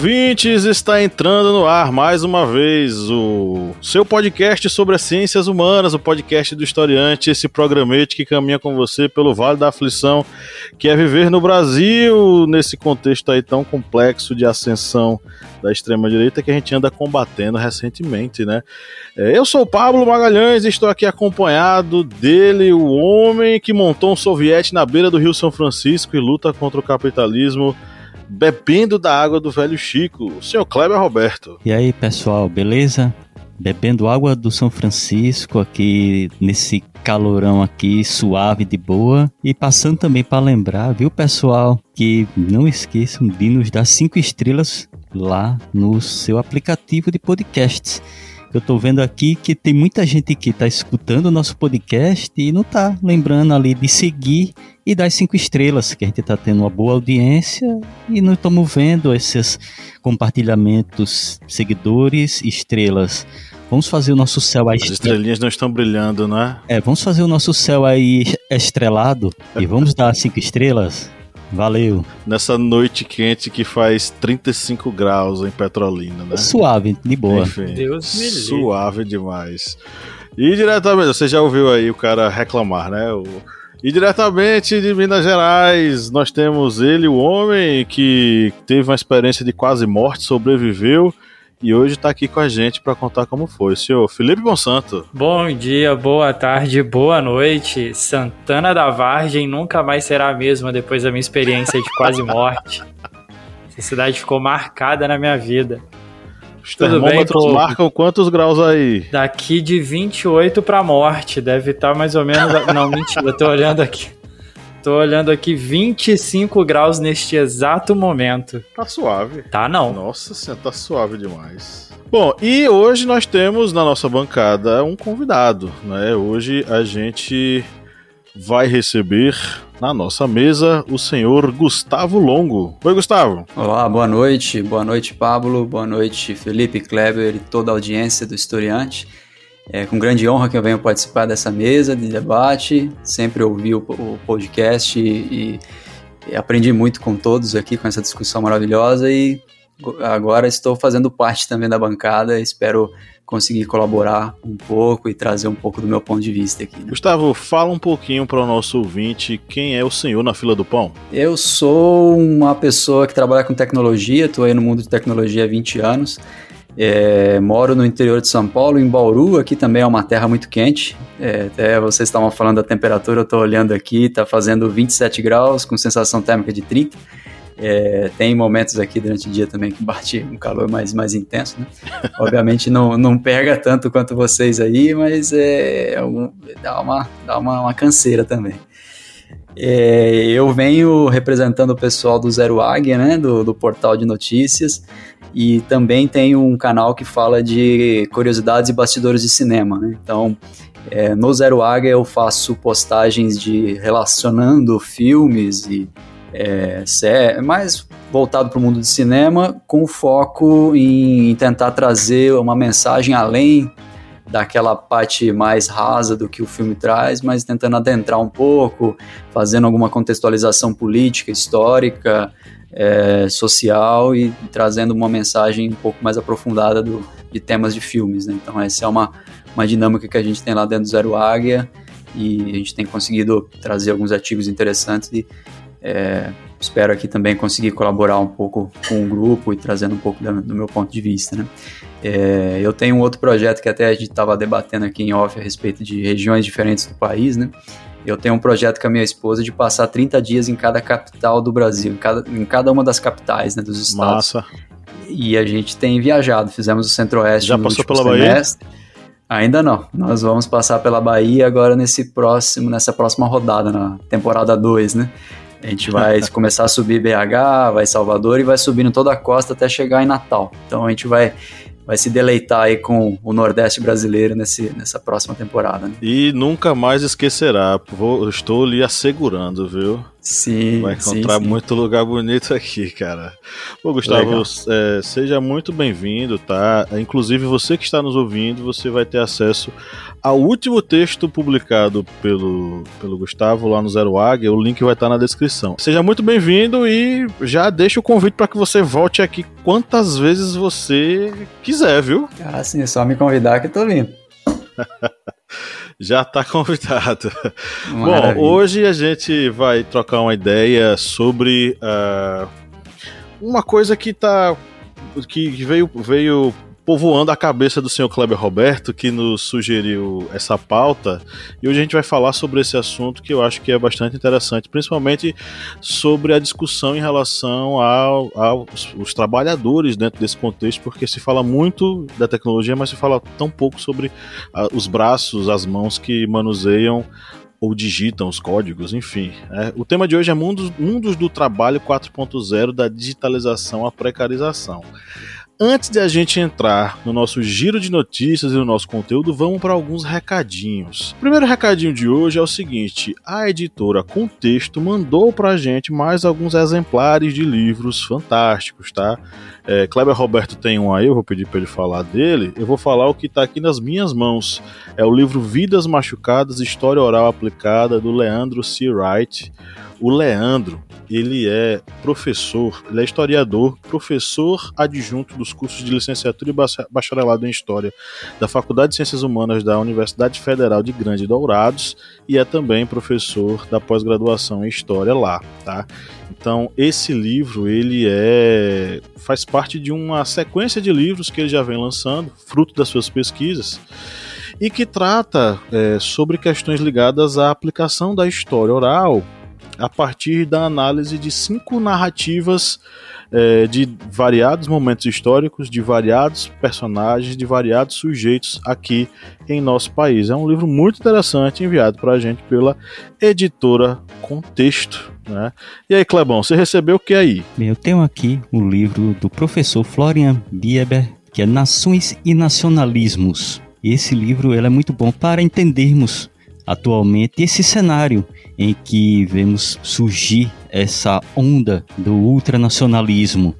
Ouvintes! Está entrando no ar mais uma vez o seu podcast sobre as ciências humanas, o podcast do historiante, esse programete que caminha com você pelo Vale da Aflição, que é viver no Brasil nesse contexto aí tão complexo de ascensão da extrema-direita que a gente anda combatendo recentemente, né? É, eu sou o Pablo Magalhães e estou aqui acompanhado dele, o homem que montou um soviete na beira do Rio São Francisco e luta contra o capitalismo bebendo da água do velho Chico, o senhor Kleber Roberto. E aí, pessoal, beleza? Bebendo água do São Francisco aqui nesse calorão aqui suave de boa e passando também para lembrar, viu, pessoal, que não esqueçam de nos dar cinco estrelas lá no seu aplicativo de podcasts. Eu tô vendo aqui que tem muita gente que tá escutando o nosso podcast e não tá lembrando ali de seguir e dar cinco estrelas, que a gente tá tendo uma boa audiência e não estamos vendo esses compartilhamentos, seguidores, estrelas. Vamos fazer o nosso céu aí. As estrelinhas não estão brilhando, né? É, vamos fazer o nosso céu aí estrelado e vamos dar cinco estrelas. Valeu. Nessa noite quente que faz 35 graus em Petrolina, né? Suave, de boa. Enfim, Deus me livre. Suave demais. E diretamente, você já ouviu aí o cara reclamar, né? O... E diretamente de Minas Gerais, nós temos ele, o homem que teve uma experiência de quase morte, sobreviveu e hoje está aqui com a gente para contar como foi. Senhor Felipe Monsanto. Bom dia, boa tarde, boa noite. Santana da Vargem nunca mais será a mesma depois da minha experiência de quase morte. Essa cidade ficou marcada na minha vida. Os Tudo termômetros bem, marcam quantos graus aí? Daqui de 28 para morte, deve estar tá mais ou menos. Não, mentira, tô olhando aqui. Tô olhando aqui 25 graus neste exato momento. Tá suave. Tá não. Nossa senhora, tá suave demais. Bom, e hoje nós temos na nossa bancada um convidado, né? Hoje a gente vai receber na nossa mesa o senhor Gustavo Longo. Oi, Gustavo. Olá, boa noite. Boa noite, Pablo. Boa noite, Felipe Kleber e toda a audiência do Historiante. É com grande honra que eu venho participar dessa mesa de debate. Sempre ouvi o, o podcast e, e, aprendi muito com todos aqui com essa discussão maravilhosa e agora estou fazendo parte também da bancada. Espero conseguir colaborar um pouco e trazer um pouco do meu ponto de vista aqui. Né? Gustavo, fala um pouquinho para o nosso ouvinte quem é o senhor na fila do pão. Eu sou uma pessoa que trabalha com tecnologia, estou aí no mundo de tecnologia há 20 anos. É, moro no interior de São Paulo, em Bauru, aqui também é uma terra muito quente. É, até vocês estavam falando da temperatura, eu estou olhando aqui, está fazendo 27 graus, com sensação térmica de 30. É, tem momentos aqui durante o dia também que bate um calor mais, mais intenso, né? Obviamente não, não pega tanto quanto vocês aí, mas é, é dá, uma, dá uma, uma canseira também. É, eu venho representando o pessoal do Zero Águia, né, do, do portal de notícias, e também tenho um canal que fala de curiosidades e bastidores de cinema. Né? Então, é, no Zero Águia eu faço postagens de relacionando filmes e é, mais voltado para o mundo de cinema, com foco em tentar trazer uma mensagem além daquela parte mais rasa do que o filme traz, mas tentando adentrar um pouco, fazendo alguma contextualização política, histórica, é, social e trazendo uma mensagem um pouco mais aprofundada do, de temas de filmes. Né? Então, essa é uma, uma dinâmica que a gente tem lá dentro do Zero Águia e a gente tem conseguido trazer alguns artigos interessantes e é, espero aqui também conseguir colaborar um pouco com o grupo e trazendo um pouco do, do meu ponto de vista. Né? É, eu tenho um outro projeto que até a gente estava debatendo aqui em off a respeito de regiões diferentes do país, né? Eu tenho um projeto com a minha esposa de passar 30 dias em cada capital do Brasil, em cada, em cada uma das capitais né, dos estados. Massa. E a gente tem viajado, fizemos o Centro-Oeste. Já passou pela semestre. Bahia? Ainda não. Nós vamos passar pela Bahia agora nesse próximo, nessa próxima rodada, na temporada 2, né? A gente vai começar a subir BH, vai Salvador e vai subindo toda a costa até chegar em Natal. Então a gente vai vai se deleitar aí com o Nordeste brasileiro nesse, nessa próxima temporada. Né? E nunca mais esquecerá, vou, estou lhe assegurando, viu? Sim, Vai encontrar sim, sim. muito lugar bonito aqui, cara. Ô, Gustavo, é, seja muito bem-vindo, tá? Inclusive, você que está nos ouvindo, você vai ter acesso ao último texto publicado pelo, pelo Gustavo lá no Zero Águia. O link vai estar na descrição. Seja muito bem-vindo e já deixa o convite para que você volte aqui quantas vezes você quiser, viu? Ah, sim, é só me convidar que eu tô vindo. Já está convidado. Bom, Maravilha. hoje a gente vai trocar uma ideia sobre ah, uma coisa que tá que veio veio povoando a cabeça do senhor Kleber Roberto, que nos sugeriu essa pauta, e hoje a gente vai falar sobre esse assunto que eu acho que é bastante interessante, principalmente sobre a discussão em relação ao- aos os trabalhadores dentro desse contexto, porque se fala muito da tecnologia, mas se fala tão pouco sobre ah, os braços, as mãos que manuseiam ou digitam os códigos, enfim. É, o tema de hoje é mundos, mundos do Trabalho 4.0, da digitalização à precarização. Antes de a gente entrar no nosso giro de notícias e no nosso conteúdo, vamos para alguns recadinhos. O primeiro recadinho de hoje é o seguinte: a editora Contexto mandou para a gente mais alguns exemplares de livros fantásticos, tá? É, Kleber Roberto tem um aí, eu vou pedir para ele falar dele. Eu vou falar o que está aqui nas minhas mãos. É o livro Vidas Machucadas, História Oral Aplicada, do Leandro C. Wright. O Leandro, ele é professor, ele é historiador, professor adjunto dos cursos de licenciatura e bacha- bacharelado em História da Faculdade de Ciências Humanas da Universidade Federal de Grande Dourados e é também professor da pós-graduação em História lá, tá? Então, esse livro, ele é faz parte de uma sequência de livros que ele já vem lançando, fruto das suas pesquisas, e que trata é, sobre questões ligadas à aplicação da história oral a partir da análise de cinco narrativas é, de variados momentos históricos, de variados personagens, de variados sujeitos aqui em nosso país. É um livro muito interessante enviado para a gente pela editora Contexto. Né? E aí, Clebão, você recebeu o que aí? Eu tenho aqui o livro do professor Florian Bieber, que é Nações e Nacionalismos. Esse livro ele é muito bom para entendermos atualmente esse cenário em que vemos surgir essa onda do ultranacionalismo.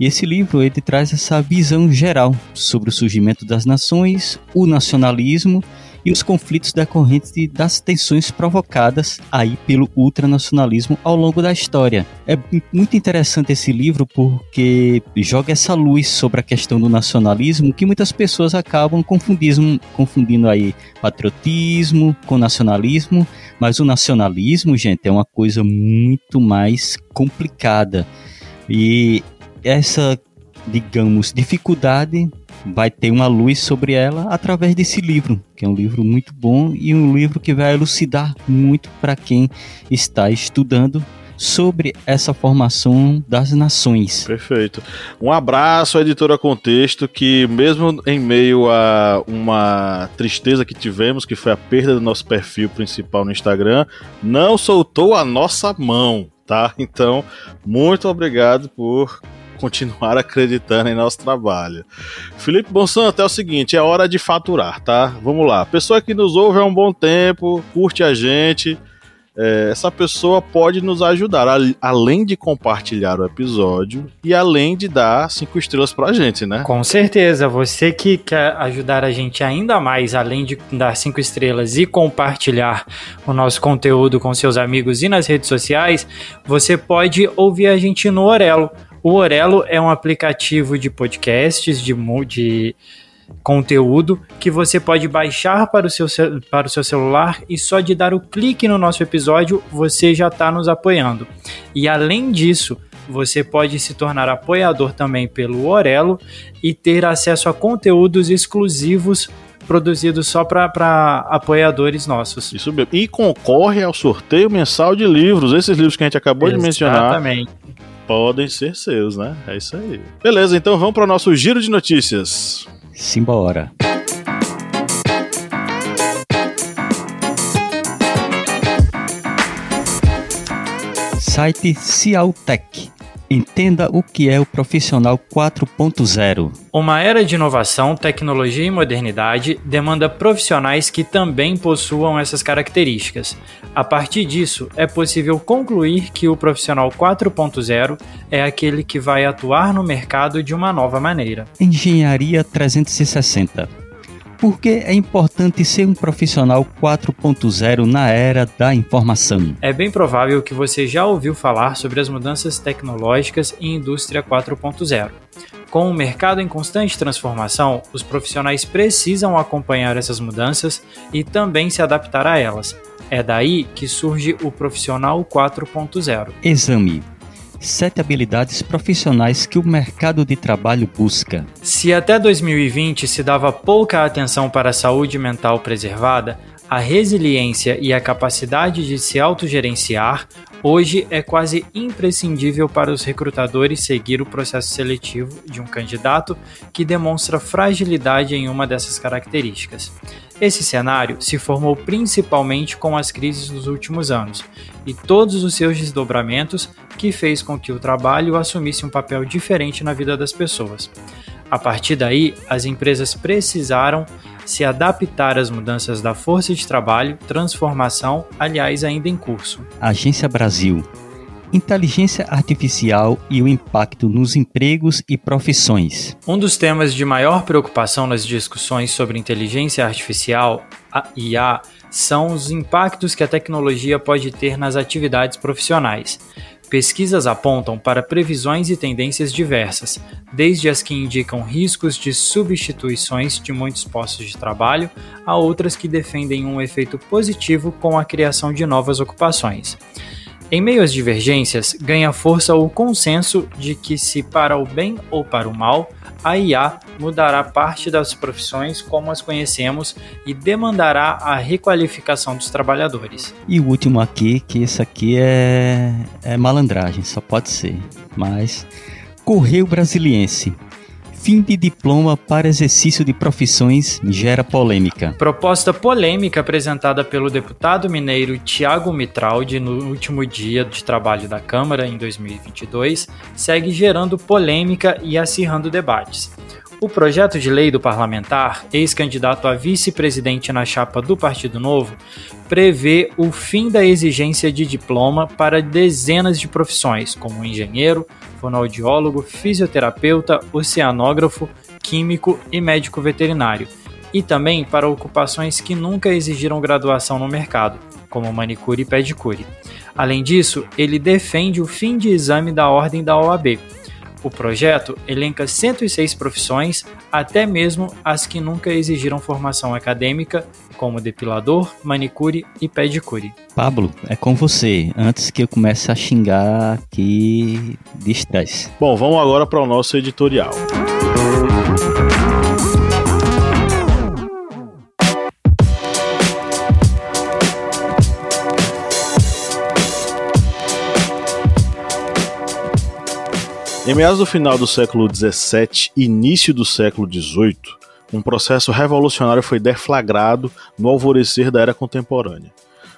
E esse livro ele traz essa visão geral sobre o surgimento das nações, o nacionalismo e os conflitos decorrentes de- das tensões provocadas aí pelo ultranacionalismo ao longo da história. É mu- muito interessante esse livro porque joga essa luz sobre a questão do nacionalismo que muitas pessoas acabam confundindo, confundindo aí patriotismo com nacionalismo, mas o nacionalismo, gente, é uma coisa muito mais complicada. E essa, digamos, dificuldade vai ter uma luz sobre ela através desse livro, que é um livro muito bom e um livro que vai elucidar muito para quem está estudando sobre essa formação das nações. Perfeito. Um abraço à editora Contexto, que mesmo em meio a uma tristeza que tivemos, que foi a perda do nosso perfil principal no Instagram, não soltou a nossa mão, tá? Então, muito obrigado por continuar acreditando em nosso trabalho. Felipe Bonsanto, é o seguinte, é hora de faturar, tá? Vamos lá. Pessoa que nos ouve há um bom tempo, curte a gente, é, essa pessoa pode nos ajudar, a- além de compartilhar o episódio e além de dar cinco estrelas pra gente, né? Com certeza, você que quer ajudar a gente ainda mais, além de dar cinco estrelas e compartilhar o nosso conteúdo com seus amigos e nas redes sociais, você pode ouvir a gente no Orelo. O Orelo é um aplicativo de podcasts, de, de conteúdo que você pode baixar para o, seu, para o seu celular e só de dar o clique no nosso episódio você já está nos apoiando. E além disso, você pode se tornar apoiador também pelo Orelo e ter acesso a conteúdos exclusivos produzidos só para apoiadores nossos. Isso mesmo. E concorre ao sorteio mensal de livros. Esses livros que a gente acabou de mencionar Exatamente. Podem ser seus, né? É isso aí. Beleza, então vamos para o nosso giro de notícias. Simbora. Site Cialtech. Entenda o que é o profissional 4.0. Uma era de inovação, tecnologia e modernidade demanda profissionais que também possuam essas características. A partir disso, é possível concluir que o profissional 4.0 é aquele que vai atuar no mercado de uma nova maneira. Engenharia 360 por que é importante ser um profissional 4.0 na era da informação? É bem provável que você já ouviu falar sobre as mudanças tecnológicas e indústria 4.0. Com o mercado em constante transformação, os profissionais precisam acompanhar essas mudanças e também se adaptar a elas. É daí que surge o profissional 4.0. Exame sete habilidades profissionais que o mercado de trabalho busca. Se até 2020 se dava pouca atenção para a saúde mental preservada, a resiliência e a capacidade de se autogerenciar hoje é quase imprescindível para os recrutadores seguir o processo seletivo de um candidato que demonstra fragilidade em uma dessas características. Esse cenário se formou principalmente com as crises dos últimos anos e todos os seus desdobramentos, que fez com que o trabalho assumisse um papel diferente na vida das pessoas. A partir daí, as empresas precisaram se adaptar às mudanças da força de trabalho, transformação, aliás, ainda em curso. Agência Brasil. Inteligência artificial e o impacto nos empregos e profissões. Um dos temas de maior preocupação nas discussões sobre inteligência artificial, IA, são os impactos que a tecnologia pode ter nas atividades profissionais. Pesquisas apontam para previsões e tendências diversas, desde as que indicam riscos de substituições de muitos postos de trabalho, a outras que defendem um efeito positivo com a criação de novas ocupações. Em meio às divergências, ganha força o consenso de que, se para o bem ou para o mal, a IA mudará parte das profissões como as conhecemos e demandará a requalificação dos trabalhadores. E o último aqui, que isso aqui é, é malandragem, só pode ser. Mas Correio Brasiliense Fim de diploma para exercício de profissões gera polêmica. Proposta polêmica apresentada pelo deputado mineiro Tiago Mitraldi no último dia de trabalho da Câmara, em 2022, segue gerando polêmica e acirrando debates. O projeto de lei do parlamentar, ex-candidato a vice-presidente na chapa do Partido Novo, prevê o fim da exigência de diploma para dezenas de profissões, como engenheiro, fonoaudiólogo, fisioterapeuta, oceanógrafo, químico e médico veterinário, e também para ocupações que nunca exigiram graduação no mercado, como manicure e pedicure. Além disso, ele defende o fim de exame da ordem da OAB, o projeto elenca 106 profissões, até mesmo as que nunca exigiram formação acadêmica, como depilador, manicure e pedicure. Pablo, é com você, antes que eu comece a xingar aqui de estresse. Bom, vamos agora para o nosso editorial. Em meados do final do século XVII início do século XVIII, um processo revolucionário foi deflagrado no alvorecer da era contemporânea.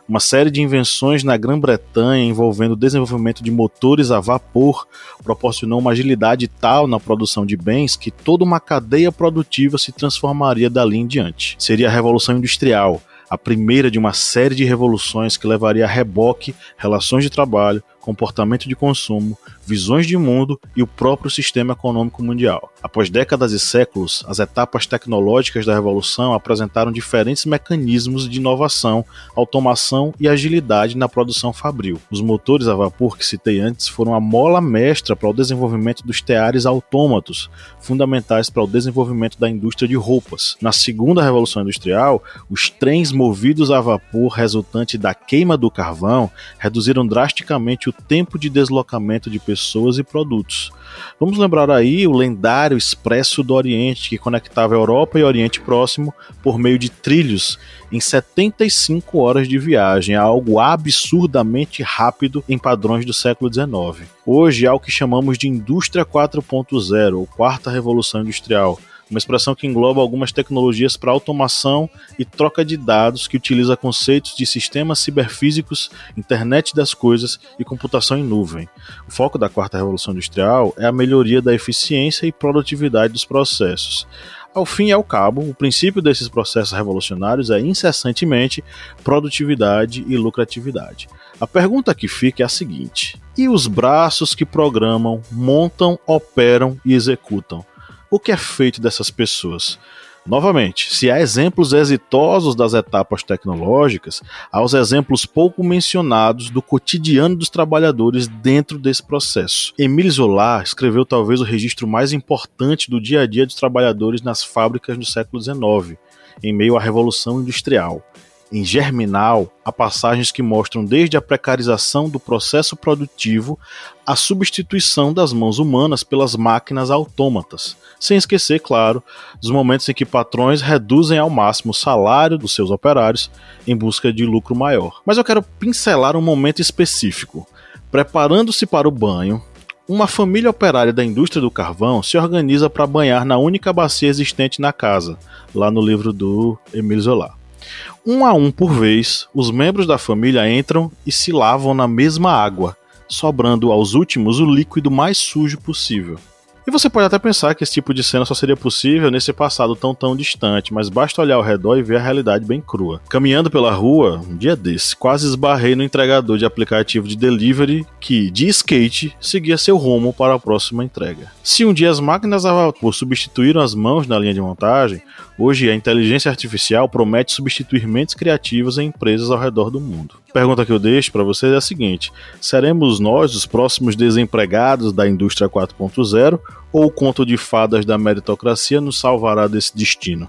Uma série de invenções na Grã-Bretanha envolvendo o desenvolvimento de motores a vapor proporcionou uma agilidade tal na produção de bens que toda uma cadeia produtiva se transformaria dali em diante. Seria a Revolução Industrial, a primeira de uma série de revoluções que levaria a reboque relações de trabalho, comportamento de consumo, visões de mundo e o próprio sistema econômico mundial. Após décadas e séculos, as etapas tecnológicas da revolução apresentaram diferentes mecanismos de inovação, automação e agilidade na produção fabril. Os motores a vapor que citei antes foram a mola mestra para o desenvolvimento dos teares autômatos, fundamentais para o desenvolvimento da indústria de roupas. Na segunda revolução industrial, os trens movidos a vapor resultante da queima do carvão reduziram drasticamente o tempo de deslocamento de pessoas e produtos. Vamos lembrar aí o lendário Expresso do Oriente, que conectava Europa e Oriente Próximo por meio de trilhos em 75 horas de viagem, algo absurdamente rápido em padrões do século XIX. Hoje há o que chamamos de Indústria 4.0, ou Quarta Revolução Industrial, uma expressão que engloba algumas tecnologias para automação e troca de dados que utiliza conceitos de sistemas ciberfísicos, internet das coisas e computação em nuvem. O foco da quarta revolução industrial é a melhoria da eficiência e produtividade dos processos. Ao fim e ao cabo, o princípio desses processos revolucionários é incessantemente produtividade e lucratividade. A pergunta que fica é a seguinte: e os braços que programam, montam, operam e executam? O que é feito dessas pessoas? Novamente, se há exemplos exitosos das etapas tecnológicas, há os exemplos pouco mencionados do cotidiano dos trabalhadores dentro desse processo. Emile Zola escreveu talvez o registro mais importante do dia a dia dos trabalhadores nas fábricas do século XIX, em meio à Revolução Industrial. Em Germinal, há passagens que mostram desde a precarização do processo produtivo à substituição das mãos humanas pelas máquinas autômatas, sem esquecer, claro, dos momentos em que patrões reduzem ao máximo o salário dos seus operários em busca de lucro maior. Mas eu quero pincelar um momento específico. Preparando-se para o banho, uma família operária da indústria do carvão se organiza para banhar na única bacia existente na casa, lá no livro do Emile Zola. Um a um por vez, os membros da família entram e se lavam na mesma água, sobrando aos últimos o líquido mais sujo possível. E você pode até pensar que esse tipo de cena só seria possível nesse passado tão tão distante, mas basta olhar ao redor e ver a realidade bem crua. Caminhando pela rua, um dia desse, quase esbarrei no entregador de aplicativo de delivery que, de skate, seguia seu rumo para a próxima entrega. Se um dia as máquinas a vapor substituíram as mãos na linha de montagem, hoje a inteligência artificial promete substituir mentes criativas em empresas ao redor do mundo. A pergunta que eu deixo para vocês é a seguinte: seremos nós os próximos desempregados da indústria 4.0 ou o conto de fadas da meritocracia nos salvará desse destino?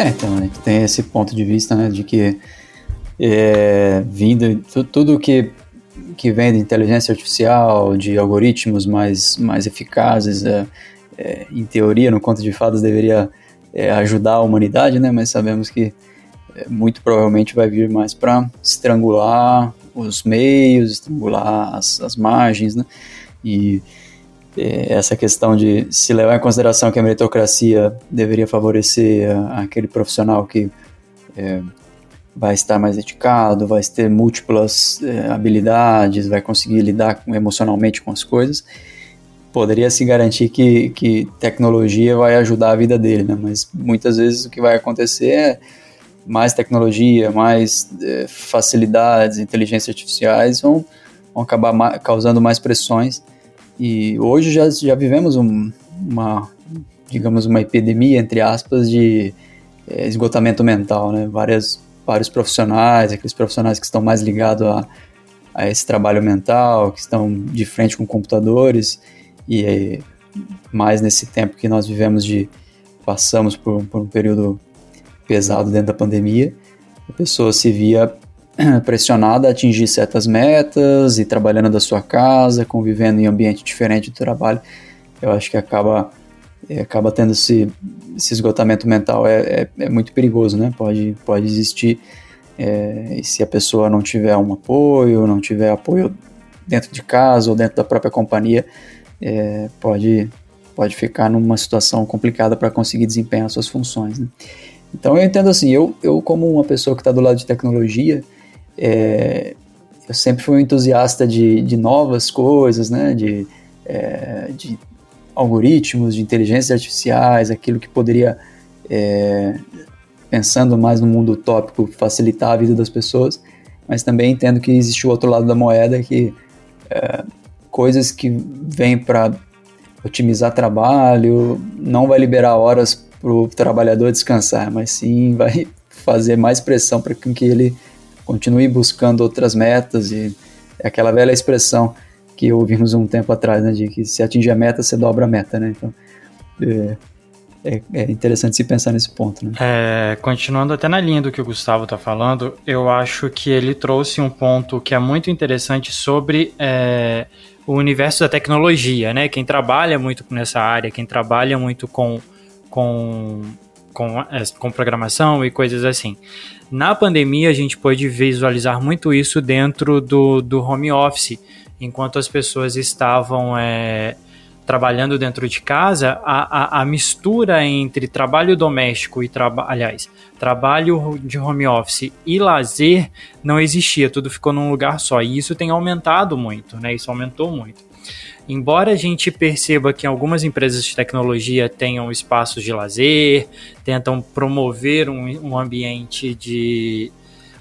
É, então, a gente tem esse ponto de vista, né, de que é, vindo, tudo que, que vem de inteligência artificial, de algoritmos mais, mais eficazes, é, é, em teoria, no conto de fadas, deveria é, ajudar a humanidade, né, mas sabemos que é, muito provavelmente vai vir mais para estrangular os meios, estrangular as, as margens, né, e essa questão de se levar em consideração que a meritocracia deveria favorecer aquele profissional que é, vai estar mais dedicado, vai ter múltiplas é, habilidades, vai conseguir lidar emocionalmente com as coisas, poderia se garantir que, que tecnologia vai ajudar a vida dele, né? mas muitas vezes o que vai acontecer é mais tecnologia, mais é, facilidades, inteligências artificiais vão, vão acabar ma causando mais pressões e hoje já, já vivemos um, uma, digamos, uma epidemia, entre aspas, de é, esgotamento mental, né? Várias, vários profissionais, aqueles profissionais que estão mais ligados a, a esse trabalho mental, que estão de frente com computadores e é, mais nesse tempo que nós vivemos de passamos por, por um período pesado dentro da pandemia, a pessoa se via pressionada a atingir certas metas e trabalhando da sua casa, convivendo em ambiente diferente do trabalho, eu acho que acaba é, acaba tendo esse, esse esgotamento mental é, é, é, muito perigoso, né? Pode, pode existir é, e se a pessoa não tiver um apoio, não tiver apoio dentro de casa ou dentro da própria companhia, é, pode, pode ficar numa situação complicada para conseguir desempenhar suas funções. Né? Então eu entendo assim, eu, eu como uma pessoa que está do lado de tecnologia, é, eu sempre fui um entusiasta de, de novas coisas, né? De, é, de algoritmos, de inteligências artificiais, aquilo que poderia, é, pensando mais no mundo utópico, facilitar a vida das pessoas, mas também entendo que existe o outro lado da moeda, que é, coisas que vêm para otimizar trabalho, não vai liberar horas para o trabalhador descansar, mas sim vai fazer mais pressão para que ele continue buscando outras metas e é aquela velha expressão que ouvimos um tempo atrás, né, de que se atingir a meta, você dobra a meta, né? Então, é, é, é interessante se pensar nesse ponto, né? É, continuando até na linha do que o Gustavo está falando, eu acho que ele trouxe um ponto que é muito interessante sobre é, o universo da tecnologia, né? Quem trabalha muito nessa área, quem trabalha muito com, com, com, é, com programação e coisas assim. Na pandemia, a gente pôde visualizar muito isso dentro do, do home office, enquanto as pessoas estavam é, trabalhando dentro de casa, a, a, a, mistura entre trabalho doméstico e trabalho, aliás, trabalho de home office e lazer não existia, tudo ficou num lugar só. E isso tem aumentado muito, né? Isso aumentou muito. Embora a gente perceba que algumas empresas de tecnologia tenham espaços de lazer, tentam promover um, um ambiente de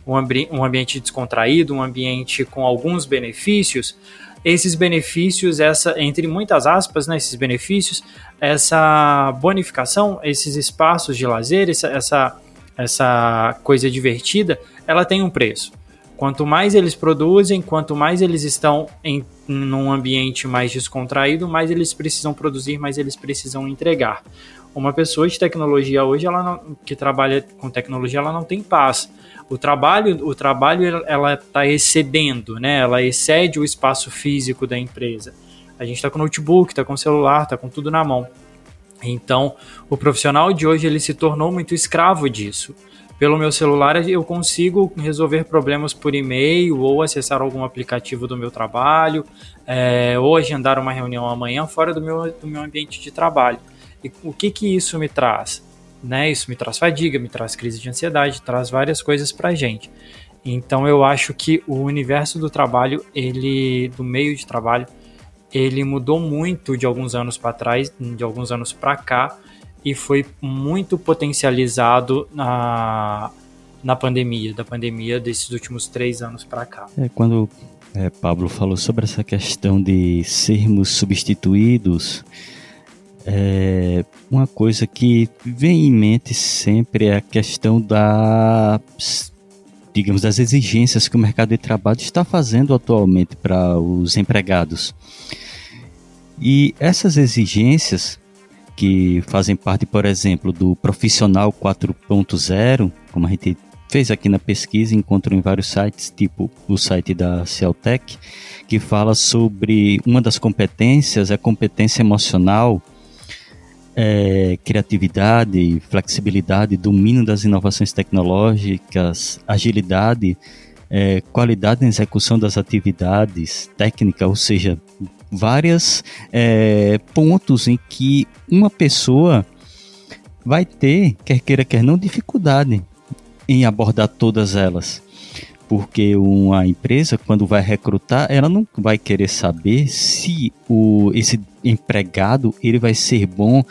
um, ambi um ambiente descontraído, um ambiente com alguns benefícios, esses benefícios, essa entre muitas aspas, né, esses benefícios, essa bonificação, esses espaços de lazer, essa, essa, essa coisa divertida, ela tem um preço. Quanto mais eles produzem, quanto mais eles estão em num ambiente mais descontraído, mais eles precisam produzir, mais eles precisam entregar. Uma pessoa de tecnologia hoje, ela não, que trabalha com tecnologia, ela não tem paz. O trabalho, o trabalho, ela está excedendo, né? Ela excede o espaço físico da empresa. A gente está com notebook, está com celular, está com tudo na mão. Então, o profissional de hoje ele se tornou muito escravo disso. Pelo meu celular eu consigo resolver problemas por e-mail ou acessar algum aplicativo do meu trabalho, é, ou agendar uma reunião amanhã fora do meu, do meu ambiente de trabalho. E o que, que isso me traz? Né? Isso me traz fadiga, me traz crise de ansiedade, traz várias coisas para gente. Então eu acho que o universo do trabalho, ele do meio de trabalho, ele mudou muito de alguns anos para trás, de alguns anos para cá, e foi muito potencializado na, na pandemia, da pandemia desses últimos três anos para cá. É, quando é, Pablo falou sobre essa questão de sermos substituídos, é, uma coisa que vem em mente sempre é a questão da digamos das exigências que o mercado de trabalho está fazendo atualmente para os empregados. E essas exigências que fazem parte, por exemplo, do Profissional 4.0, como a gente fez aqui na pesquisa, encontrou em vários sites, tipo o site da Celtec, que fala sobre uma das competências, a competência emocional, é, criatividade, flexibilidade, domínio das inovações tecnológicas, agilidade, é, qualidade na execução das atividades, técnica, ou seja, vários é, pontos em que uma pessoa vai ter, quer queira, quer não, dificuldade em abordar todas elas. Porque uma empresa, quando vai recrutar, ela não vai querer saber se o, esse empregado ele vai ser bom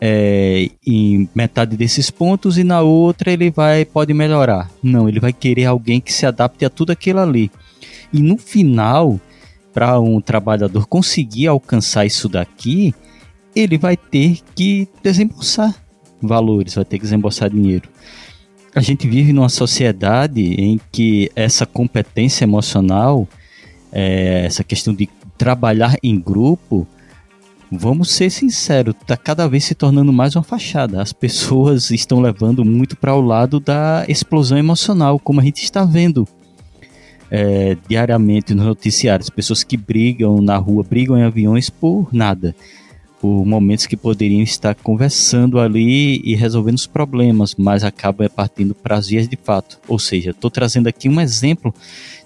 é, em metade desses pontos e na outra ele vai pode melhorar. Não, ele vai querer alguém que se adapte a tudo aquilo ali. E no final, para um trabalhador conseguir alcançar isso daqui, ele vai ter que desembolsar valores, vai ter que desembolsar dinheiro. A gente vive numa sociedade em que essa competência emocional, é, essa questão de trabalhar em grupo, vamos ser sinceros, está cada vez se tornando mais uma fachada. As pessoas estão levando muito para o lado da explosão emocional, como a gente está vendo é, diariamente nos noticiários, pessoas que brigam na rua, brigam em aviões por nada, por momentos que poderiam estar conversando ali e resolvendo os problemas, mas acabam partindo para as vias de fato. Ou seja, estou trazendo aqui um exemplo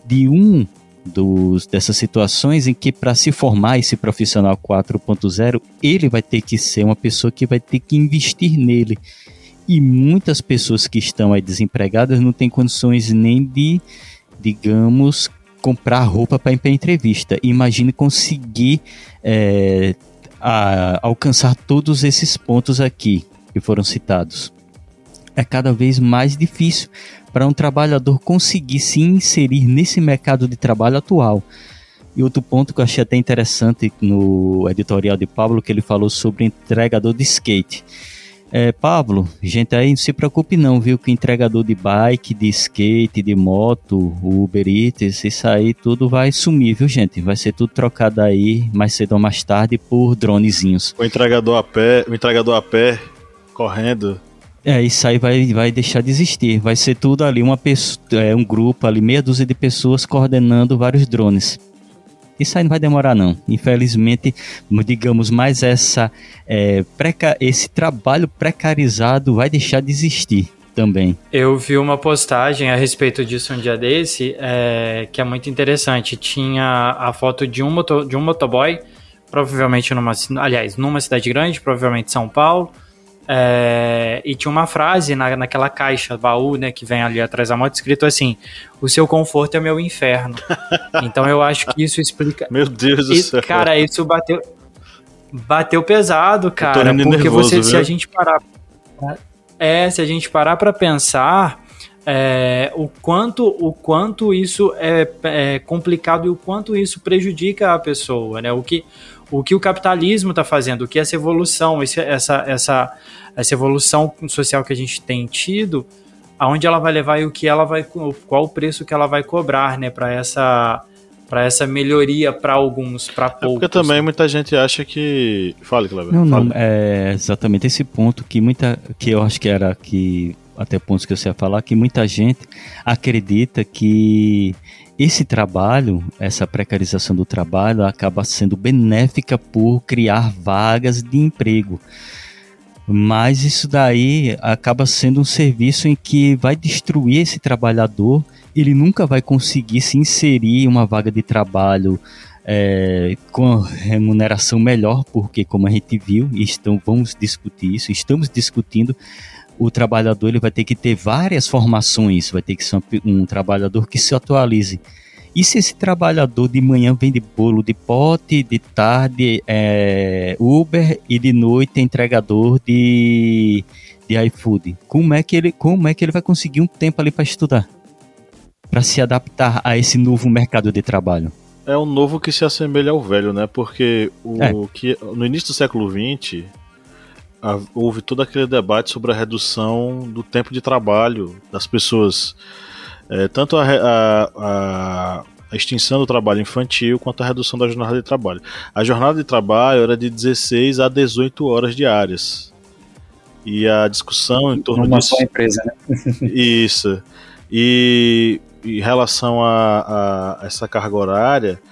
de um dos, dessas situações em que para se formar esse profissional 4.0, ele vai ter que ser uma pessoa que vai ter que investir nele. E muitas pessoas que estão aí desempregadas não têm condições nem de digamos, comprar roupa para ir para entrevista. Imagine conseguir é, a alcançar todos esses pontos aqui que foram citados. É cada vez mais difícil para um trabalhador conseguir se inserir nesse mercado de trabalho atual. E outro ponto que eu achei até interessante no editorial de Pablo, que ele falou sobre entregador de skate. É, Pablo, gente aí não se preocupe não, viu, que entregador de bike, de skate, de moto, Uber Eats, isso aí tudo vai sumir, viu, gente? Vai ser tudo trocado aí, mais cedo ou mais tarde, por dronezinhos. O entregador a pé, o entregador a pé, correndo. É, isso aí vai, vai deixar de existir. Vai ser tudo ali, uma pessoa, é, um grupo ali, meia dúzia de pessoas coordenando vários drones. Isso aí não vai demorar não. Infelizmente, digamos, mais essa é, preca esse trabalho precarizado vai deixar de existir também. Eu vi uma postagem a respeito disso um dia desse, é, que é muito interessante. Tinha a foto de um, moto, de um motoboy, provavelmente numa, aliás, numa cidade grande, provavelmente São Paulo, é, e tinha uma frase na, naquela caixa, baú, né, que vem ali atrás da moto, escrito assim: O seu conforto é meu inferno. então eu acho que isso explica. Meu Deus do e, céu. Cara, isso bateu. Bateu pesado, cara. Porque nervoso, você, se a gente parar. É, se a gente parar pra pensar. É, o, quanto, o quanto isso é, é, complicado e o quanto isso prejudica a pessoa, né? O que, o que o capitalismo está fazendo, o que essa evolução, esse, essa, essa, essa evolução social que a gente tem tido, aonde ela vai levar e o que ela vai, qual o preço que ela vai cobrar, né, para essa para essa melhoria para alguns, para poucos. É porque também né? muita gente acha que. Fale, Cleber. Não, Fale. não, é exatamente esse ponto que muita. que eu acho que era que. Até pontos que você ia falar, que muita gente acredita que esse trabalho, essa precarização do trabalho, acaba sendo benéfica por criar vagas de emprego. Mas isso daí acaba sendo um serviço em que vai destruir esse trabalhador, ele nunca vai conseguir se inserir em uma vaga de trabalho é, com remuneração melhor, porque como a gente viu, e estão, vamos discutir isso, estamos discutindo o trabalhador ele vai ter que ter várias formações, vai ter que ser um, um trabalhador que se atualize. E se esse trabalhador de manhã vende bolo de pote, de tarde é Uber e de noite é entregador de, de iFood? Como é que ele, como é que ele vai conseguir um tempo ali para estudar? Para se adaptar a esse novo mercado de trabalho? É um novo que se assemelha ao velho, né? Porque o é. que no início do século XX houve todo aquele debate sobre a redução do tempo de trabalho das pessoas. É, tanto a, a, a, extinção do trabalho infantil quanto a redução da jornada de trabalho. A jornada de trabalho era de 16 a 18 horas diárias. E a discussão em torno Uma disso. só empresa, né? isso. E em relação a, a essa carga horária,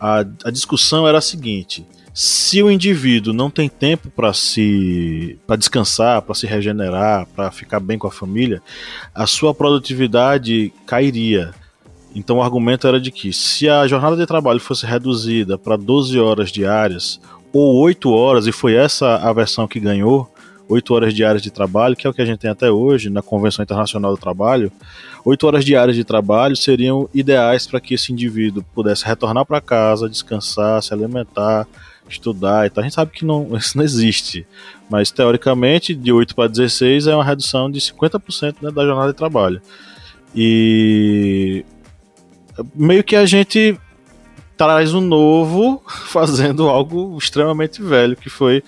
a, a discussão era a seguinte: se o indivíduo não tem tempo para se para descansar, para se regenerar, para ficar bem com a família, a sua produtividade cairia. Então o argumento era de que se a jornada de trabalho fosse reduzida para 12 horas diárias ou 8 horas, e foi essa a versão que ganhou, 8 horas diárias de trabalho, que é o que a gente tem até hoje na Convenção Internacional do Trabalho, 8 horas diárias de trabalho seriam ideais para que esse indivíduo pudesse retornar para casa, descansar, se alimentar, estudar e tal. A gente sabe que não, isso não existe. Mas teoricamente, de 8 para 16 é uma redução de 50% né, da jornada de trabalho. E meio que a gente traz um novo fazendo algo extremamente velho, que foi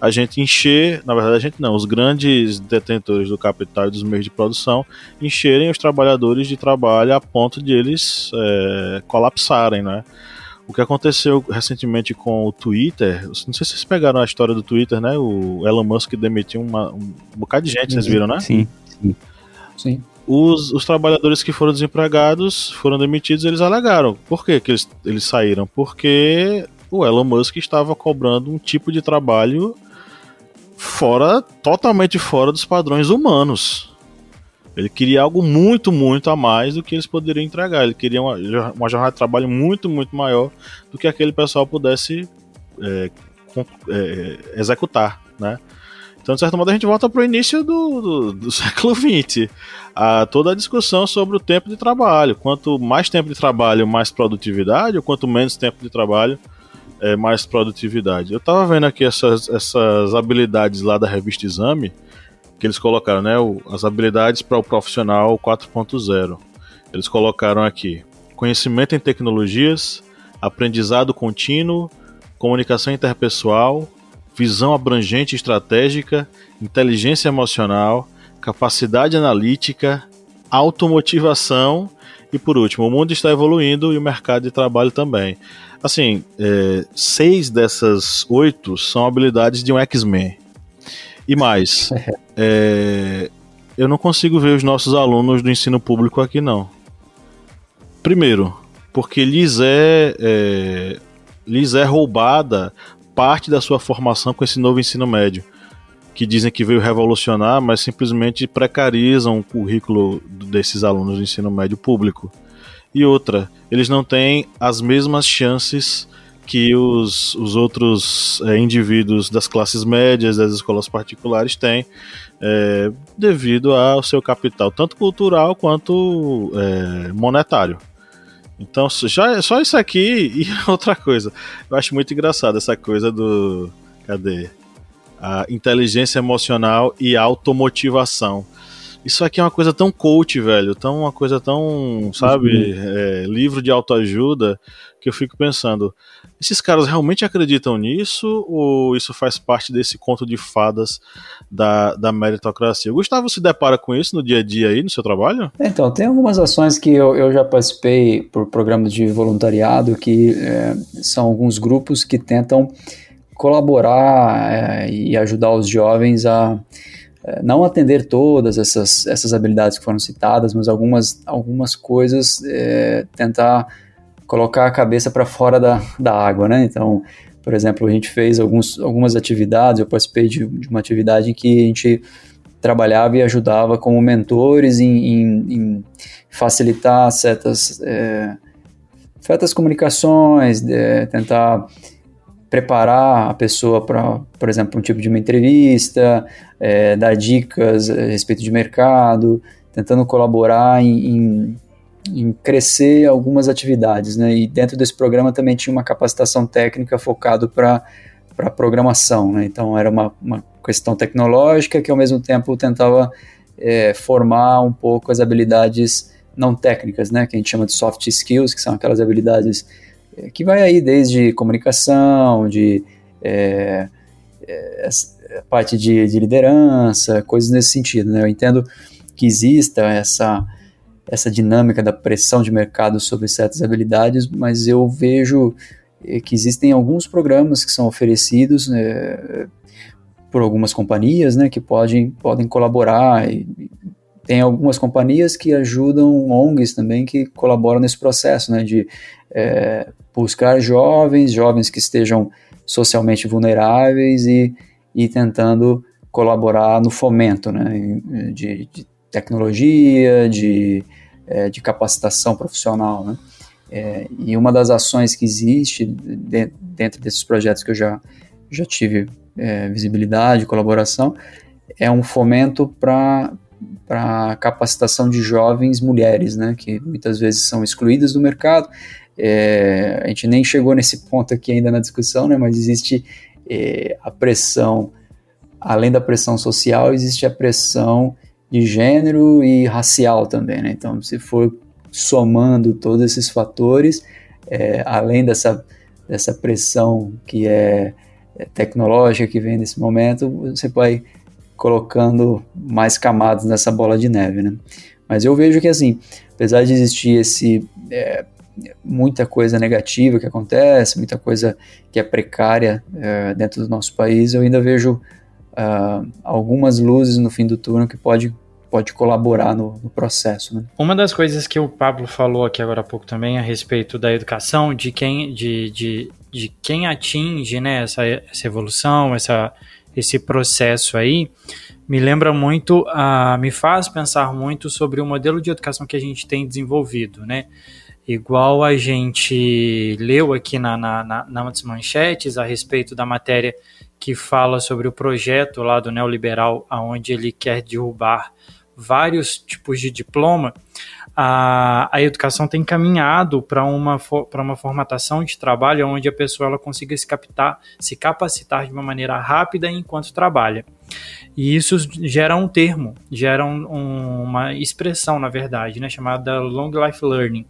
a gente encher, na verdade a gente não, os grandes detentores do capital e dos meios de produção encherem os trabalhadores de trabalho a ponto de eles é, colapsarem, né? O que aconteceu recentemente com o Twitter, não sei se vocês pegaram a história do Twitter, né? O Elon Musk demitiu uma, um bocado de gente, vocês viram, né? Sim, sim. Sim. Os, os trabalhadores que foram desempregados foram demitidos, eles alegaram. Por que, que eles, eles saíram? Porque o Elon Musk estava cobrando um tipo de trabalho fora, totalmente fora dos padrões humanos. Ele queria algo muito, muito a mais do que eles poderiam entregar. Ele queria uma, uma jornada de trabalho muito, muito maior do que aquele pessoal pudesse é, é, executar, né? Então, de certo modo, a gente volta para o início do, do, do século XX. A, toda a discussão sobre o tempo de trabalho. Quanto mais tempo de trabalho, mais produtividade, ou quanto menos tempo de trabalho, é, mais produtividade. Eu tava vendo aqui essas, essas habilidades lá da revista Exame, que eles colocaram, né? O, as habilidades para o profissional 4.0. Eles colocaram aqui conhecimento em tecnologias, aprendizado contínuo, comunicação interpessoal, visão abrangente e estratégica, inteligência emocional, capacidade analítica, automotivação e, por último, o mundo está evoluindo e o mercado de trabalho também. Assim, é, seis dessas oito são habilidades de um X-Men. E mais, é, eu não consigo ver os nossos alunos do ensino público aqui, não. Primeiro, porque lhes é, é, lhes é roubada parte da sua formação com esse novo ensino médio, que dizem que veio revolucionar, mas simplesmente precarizam o currículo desses alunos do ensino médio público. E outra, eles não têm as mesmas chances que os, os outros é, indivíduos das classes médias, das escolas particulares têm, é, devido ao seu capital, tanto cultural quanto é, monetário. Então, já, só isso aqui e outra coisa. Eu acho muito engraçado essa coisa do. Cadê? A inteligência emocional e automotivação. Isso aqui é uma coisa tão coach, velho. Tão uma coisa tão, sabe, uhum. é, livro de autoajuda, que eu fico pensando, esses caras realmente acreditam nisso ou isso faz parte desse conto de fadas da, da meritocracia? O Gustavo se depara com isso no dia a dia aí, no seu trabalho? Então, tem algumas ações que eu, eu já participei por programa de voluntariado, que é, são alguns grupos que tentam colaborar é, e ajudar os jovens a é, não atender todas essas, essas habilidades que foram citadas, mas algumas, algumas coisas é, tentar colocar a cabeça para fora da, da água, né? Então, por exemplo, a gente fez alguns, algumas atividades, eu participei de, de uma atividade em que a gente trabalhava e ajudava como mentores em, em, em facilitar certas, é, certas comunicações, é, tentar preparar a pessoa para, por exemplo, um tipo de uma entrevista, é, dar dicas a respeito de mercado, tentando colaborar em, em em crescer algumas atividades, né? E dentro desse programa também tinha uma capacitação técnica focado para para programação, né? Então era uma, uma questão tecnológica que ao mesmo tempo tentava é, formar um pouco as habilidades não técnicas, né? Que a gente chama de soft skills, que são aquelas habilidades é, que vai aí desde comunicação, de é, é parte de, de liderança, coisas nesse sentido, né? Eu entendo que exista essa essa dinâmica da pressão de mercado sobre certas habilidades, mas eu vejo eh, que existem alguns programas que são oferecidos né, por algumas companhias né, que podem, podem colaborar. E tem algumas companhias que ajudam ONGs também que colaboram nesse processo né, de é, buscar jovens, jovens que estejam socialmente vulneráveis e, e tentando colaborar no fomento né, de, de tecnologia, de, é, de capacitação profissional. Né? É, e uma das ações que existe de, dentro desses projetos que eu já, já tive é, visibilidade, colaboração, é um fomento para capacitação de jovens mulheres, né, que muitas vezes são excluídas do mercado. É, a gente nem chegou nesse ponto aqui ainda na discussão, né, mas existe é, a pressão, além da pressão social, existe a pressão de gênero e racial também, né? Então, se for somando todos esses fatores, é, além dessa, dessa pressão que é, é, tecnológica que vem nesse momento, você vai colocando mais camadas nessa bola de neve, né? Mas eu vejo que, assim, apesar de existir esse... É, muita coisa negativa que acontece, muita coisa que é precária é, dentro do nosso país, eu ainda vejo uh, algumas luzes no fim do túnel que pode, pode colaborar no, no, processo. Né? Uma das coisas que o Pablo falou aqui agora há pouco também a respeito da educação, de quem, de, de, de quem atinge né, essa, essa evolução, essa, esse processo aí, me lembra muito, uh, me faz pensar muito sobre o modelo de educação que a gente tem desenvolvido, né? Igual a gente leu aqui na, na, na, nas manchetes a respeito da matéria que fala sobre o projeto lá do neoliberal, aonde ele quer derrubar vários tipos de diploma, a, a educação tem caminhado para uma, para uma formatação de trabalho onde a pessoa ela consiga se captar, se capacitar de uma maneira rápida enquanto trabalha. E isso gera um termo, gera um, uma expressão, na verdade, né, chamada Long Life Learning,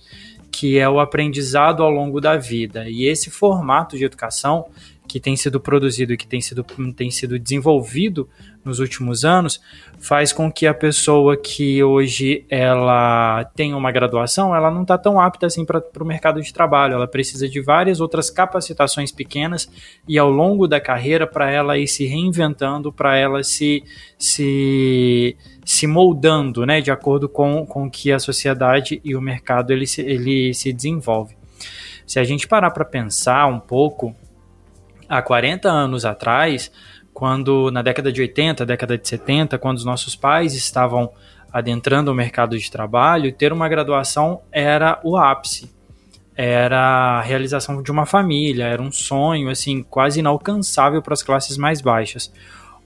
que é o aprendizado ao longo da vida. E esse formato de educação que tem sido produzido e que tem sido, tem sido desenvolvido nos últimos anos faz com que a pessoa que hoje ela tem uma graduação, ela não está tão apta assim para o mercado de trabalho. Ela precisa de várias outras capacitações pequenas e ao longo da carreira para ela ir se reinventando, para ela se, se, se moldando, né, de acordo com, com que a sociedade e o mercado ele se, ele se desenvolve. Se a gente parar para pensar um pouco, há 40 anos atrás, quando na década de 80, década de 70, quando os nossos pais estavam adentrando o mercado de trabalho, ter uma graduação era o ápice. Era a realização de uma família, era um sonho assim quase inalcançável para as classes mais baixas.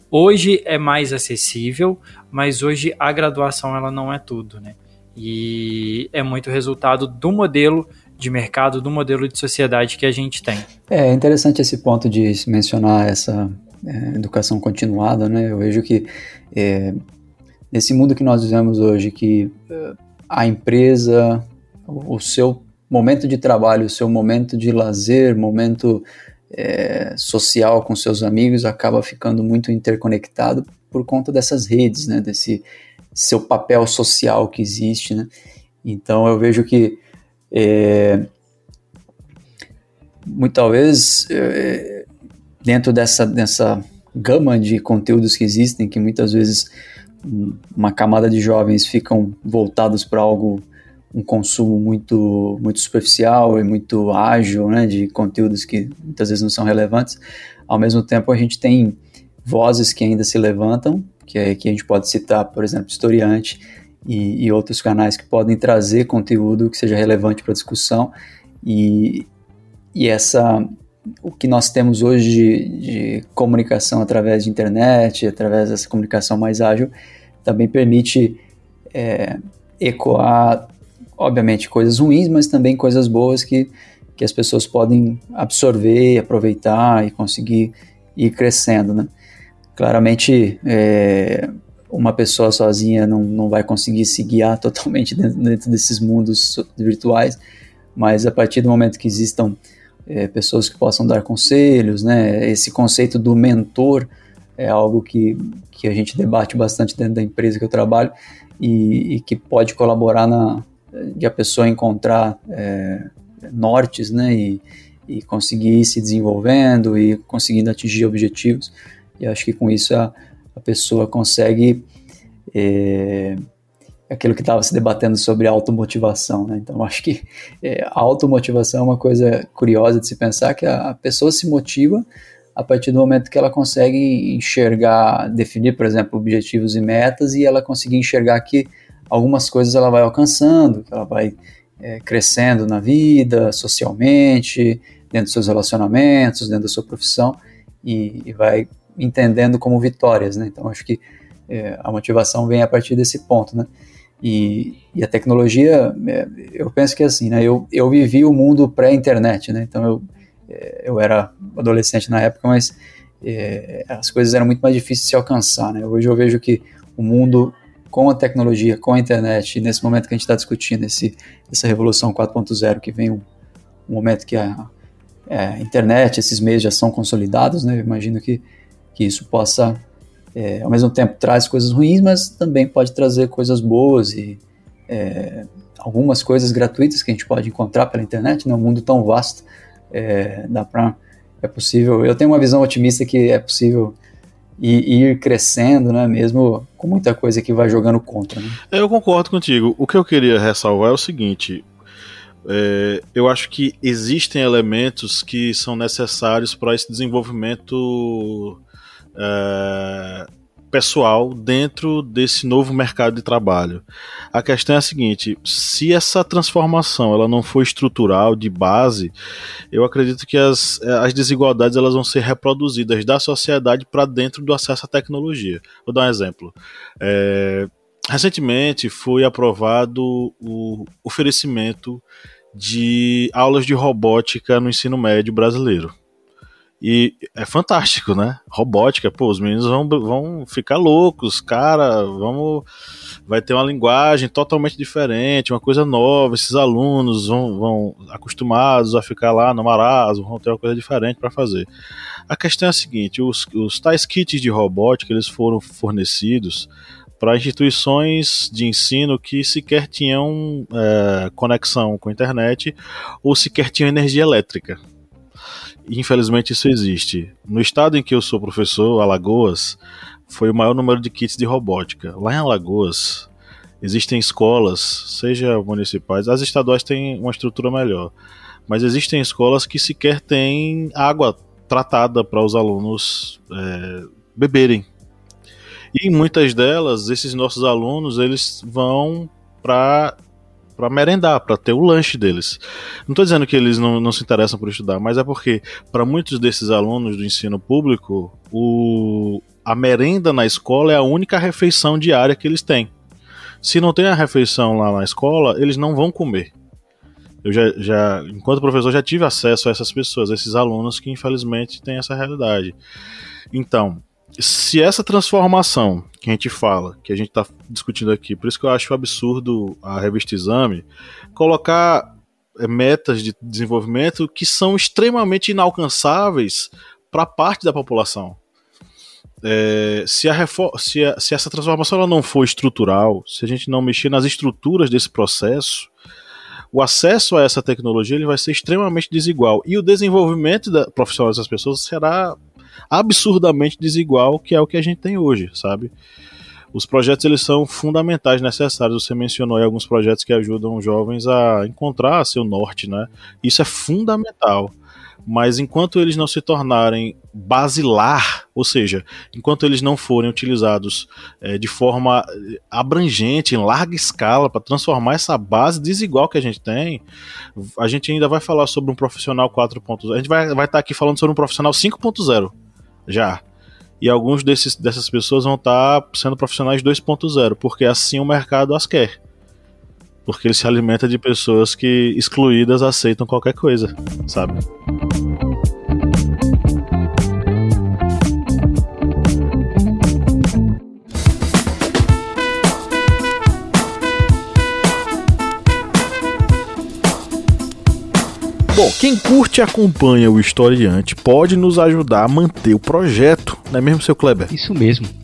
Hoje é mais acessível, mas hoje a graduação ela não é tudo, né? E é muito resultado do modelo de mercado, do modelo de sociedade que a gente tem. É interessante esse ponto de mencionar essa é, educação continuada, né? Eu vejo que é, nesse mundo que nós vivemos hoje, que é, a empresa, o seu momento de trabalho, o seu momento de lazer, momento é, social com seus amigos acaba ficando muito interconectado por conta dessas redes, né? Desse seu papel social que existe, né? Então eu vejo que é, muito talvez é, dentro dessa, dessa gama de conteúdos que existem, que muitas vezes uma camada de jovens ficam voltados para algo um consumo muito muito superficial e muito ágil, né, de conteúdos que muitas vezes não são relevantes. Ao mesmo tempo, a gente tem vozes que ainda se levantam, que é que a gente pode citar, por exemplo, Historiante, e, e outros canais que podem trazer conteúdo que seja relevante para a discussão e, e essa o que nós temos hoje de, de, comunicação através de internet, através dessa comunicação mais ágil, também permite é, ecoar, obviamente, coisas ruins, mas também coisas boas que, que as pessoas podem absorver, aproveitar e conseguir ir crescendo, né? Claramente, é, uma pessoa sozinha não, não vai conseguir se guiar totalmente dentro, dentro desses mundos virtuais, mas a partir do momento que existam é, pessoas que possam dar conselhos, né, esse conceito do mentor é algo que, que a gente debate bastante dentro da empresa que eu trabalho e, e que pode colaborar na de a pessoa encontrar é, nortes, né, e, e conseguir ir se desenvolvendo e conseguindo atingir objetivos. E acho que com isso a, a pessoa consegue é, aquilo que estava se debatendo sobre automotivação, né? Então acho que é, a automotivação é uma coisa curiosa de se pensar que a, a pessoa se motiva a partir do momento que ela consegue enxergar, definir, por exemplo, objetivos e metas e ela conseguir enxergar que algumas coisas ela vai alcançando, que ela vai é, crescendo na vida, socialmente, dentro dos seus relacionamentos, dentro da sua profissão e, e vai entendendo como vitórias, né? Então acho que é, a motivação vem a partir desse ponto, né? E, e a tecnologia, é, eu penso que é assim, né? Eu, eu vivi o mundo pré-internet, né? Então eu, é, eu era adolescente na época, mas é, as coisas eram muito mais difíceis de se alcançar, né? Hoje eu vejo que o mundo com a tecnologia, com a internet, nesse momento que a gente está discutindo esse, essa revolução 4.0, que vem um, um momento que a, a internet, esses meios já são consolidados, né? Eu imagino que que isso possa, é, ao mesmo tempo, traz coisas ruins, mas também pode trazer coisas boas e é, algumas coisas gratuitas que a gente pode encontrar pela internet, né? Um mundo tão vasto, é, dá para é possível. Eu tenho uma visão otimista que é possível ir, ir, crescendo, né? Mesmo com muita coisa que vai jogando contra. Né? Eu concordo contigo. O que eu queria ressalvar é o seguinte: é, eu acho que existem elementos que são necessários para esse desenvolvimento é, pessoal dentro desse novo mercado de trabalho. A questão é a seguinte: se essa transformação ela não for estrutural de base, eu acredito que as, as desigualdades elas vão ser reproduzidas da sociedade para dentro do acesso à tecnologia. Vou dar um exemplo. É, recentemente foi aprovado o oferecimento de aulas de robótica no ensino médio brasileiro. E é fantástico, né? Robótica, pô, os meninos vão, vão ficar loucos, cara, vamos. Vai ter uma linguagem totalmente diferente, uma coisa nova. Esses alunos vão, vão acostumados a ficar lá no marasmo, vão ter uma coisa diferente para fazer. A questão é a seguinte: os, os tais kits de robótica eles foram fornecidos para instituições de ensino que sequer tinham é, conexão com a internet ou sequer tinham energia elétrica infelizmente isso existe. No estado em que eu sou professor, Alagoas, foi o maior número de kits de robótica. Lá em Alagoas, existem escolas, seja municipais, as estaduais têm uma estrutura melhor, mas existem escolas que sequer têm água tratada para os alunos é, beberem. E muitas delas, esses nossos alunos, eles vão para para merendar, para ter o lanche deles. Não estou dizendo que eles não, não se interessam por estudar, mas é porque para muitos desses alunos do ensino público, o, a merenda na escola é a única refeição diária que eles têm. Se não tem a refeição lá na escola, eles não vão comer. Eu já, já, enquanto professor, já tive acesso a essas pessoas, a esses alunos que infelizmente têm essa realidade. Então, se essa transformação que a gente fala, que a gente está discutindo aqui, por isso que eu acho absurdo a revista Exame colocar é, metas de desenvolvimento que são extremamente inalcançáveis para parte da população. É, se, a se, a, se, essa transformação não for estrutural, se a gente não mexer nas estruturas desse processo, o acesso a essa tecnologia ele vai ser extremamente desigual e o desenvolvimento da, profissional dessas pessoas será absurdamente desigual, que é o que a gente tem hoje, sabe? Os projetos eles são fundamentais, necessários. Você mencionou aí alguns projetos que ajudam jovens a encontrar seu norte, né? Isso é fundamental. Mas enquanto eles não se tornarem basilar, ou seja, enquanto eles não forem utilizados é, de forma abrangente, em larga escala, para transformar essa base desigual que a gente tem, a gente ainda vai falar sobre um profissional 4.0. A gente vai estar vai tá aqui falando sobre um profissional 5.0 já. E alguns desses, dessas pessoas vão estar tá sendo profissionais 2.0, porque assim o mercado as quer. Porque ele se alimenta de pessoas que excluídas aceitam qualquer coisa, sabe? Bom, quem curte e acompanha o historiante pode nos ajudar a manter o projeto, não é mesmo, seu Kleber? Isso mesmo.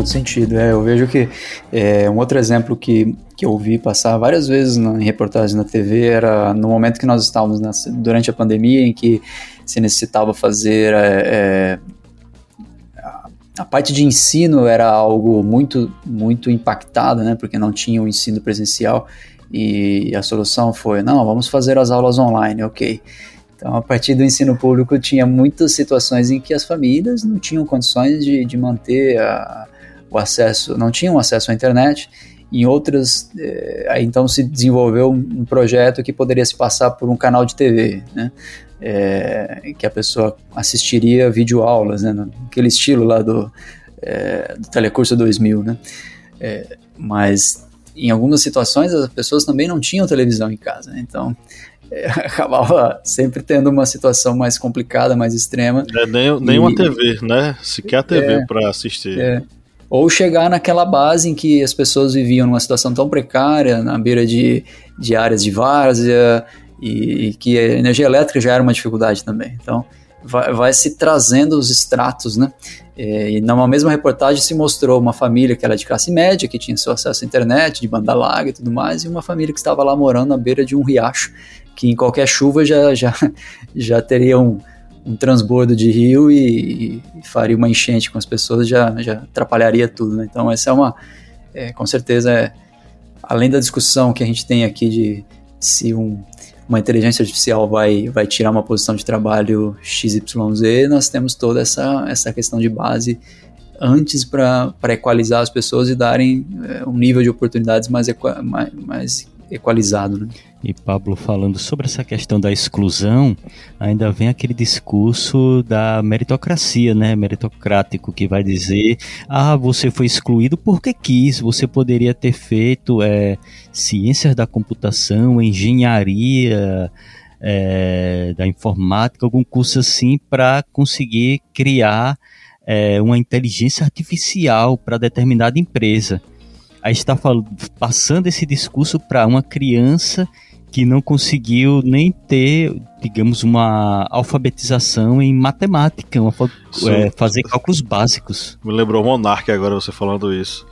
Todo sentido. É, eu vejo que é, um outro exemplo que, que eu vi passar várias vezes na, em reportagens na TV era no momento que nós estávamos durante a pandemia, em que se necessitava fazer. É, é, a parte de ensino era algo muito, muito impactado, né, porque não tinha o ensino presencial e a solução foi: não, vamos fazer as aulas online, ok. Então, a partir do ensino público, tinha muitas situações em que as famílias não tinham condições de, de manter a, o acesso, não tinham acesso à internet. Em outras, eh, aí então se desenvolveu um projeto que poderia se passar por um canal de TV, né? É, que a pessoa assistiria videoaulas, né? Aquele estilo lá do, é, do Telecurso 2000, né? É, mas em algumas situações as pessoas também não tinham televisão em casa, né? então é, acabava sempre tendo uma situação mais complicada, mais extrema. É, nem, nem e, uma TV, né? Sequer a TV é, para assistir. Ou chegar naquela base em que as pessoas viviam numa situação tão precária, na beira de, de áreas de várzea, e, e que a energia elétrica já era uma dificuldade também. Então, vai, vai se trazendo os estratos, né? É, e numa mesma reportagem se mostrou uma família que era de classe média, que tinha seu acesso à internet, de banda larga e tudo mais, e uma família que estava lá morando na beira de um riacho, que em qualquer chuva já, já, já teria um, transbordo de rio e, e, faria uma enchente com as pessoas, já, já atrapalharia tudo. Né? Então, essa é uma, é, com certeza, é, além da discussão que a gente tem aqui de se um, uma inteligência artificial vai, vai tirar uma posição de trabalho XYZ, nós temos toda essa, essa questão de base antes para equalizar as pessoas e darem é, um nível de oportunidades mais, mais, mais equalizado. Né? E Pablo falando sobre essa questão da exclusão, ainda vem aquele discurso da meritocracia, né, meritocrático, que vai dizer: ah, você foi excluído porque quis, você poderia ter feito é, ciências da computação, engenharia. É, da informática, algum curso assim, para conseguir criar é, uma inteligência artificial para determinada empresa. Aí está passando esse discurso para uma criança que não conseguiu nem ter, digamos, uma alfabetização em matemática, uma, é, fazer cálculos básicos. Me lembrou o Monark agora você falando isso.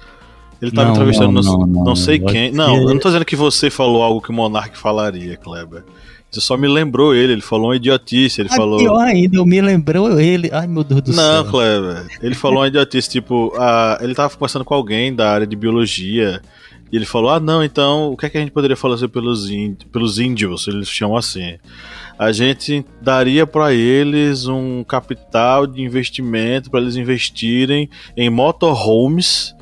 Ele estava entrevistando não, não, não, não, sei quem. Não, eu não estou dizendo que você falou algo que o Monark falaria, Kleber. Isso só me lembrou ele, ele falou uma idiotice, ele ah, falou... Pior ainda, me lembrou ele, ai meu Deus do não, céu. Não, Kleber, ele falou uma idiotice, tipo, a, ele tava conversando com alguém da área de biologia, e ele falou: Ah, não, então o que é que a gente poderia fazer pelos, pelos índios? Eles chamam assim. A gente daria para eles um capital de investimento para eles investirem em motorhomes.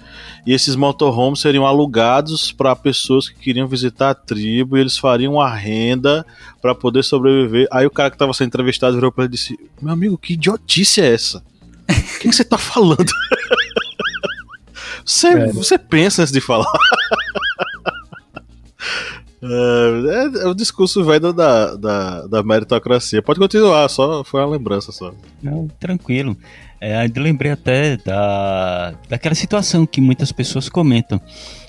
E esses motorhomes seriam alugados para pessoas que queriam visitar a tribo e eles fariam uma renda para poder sobreviver. Aí o cara que estava sendo entrevistado virou para ele e disse: Meu amigo, que idiotice é essa? O que, você está falando? Você, é. você pensa antes de falar. É, é, o discurso velho da, da, da meritocracia. Pode continuar, só foi uma lembrança só. Não, tranquilo. É, eu lembrei até da, daquela situação que muitas pessoas comentam.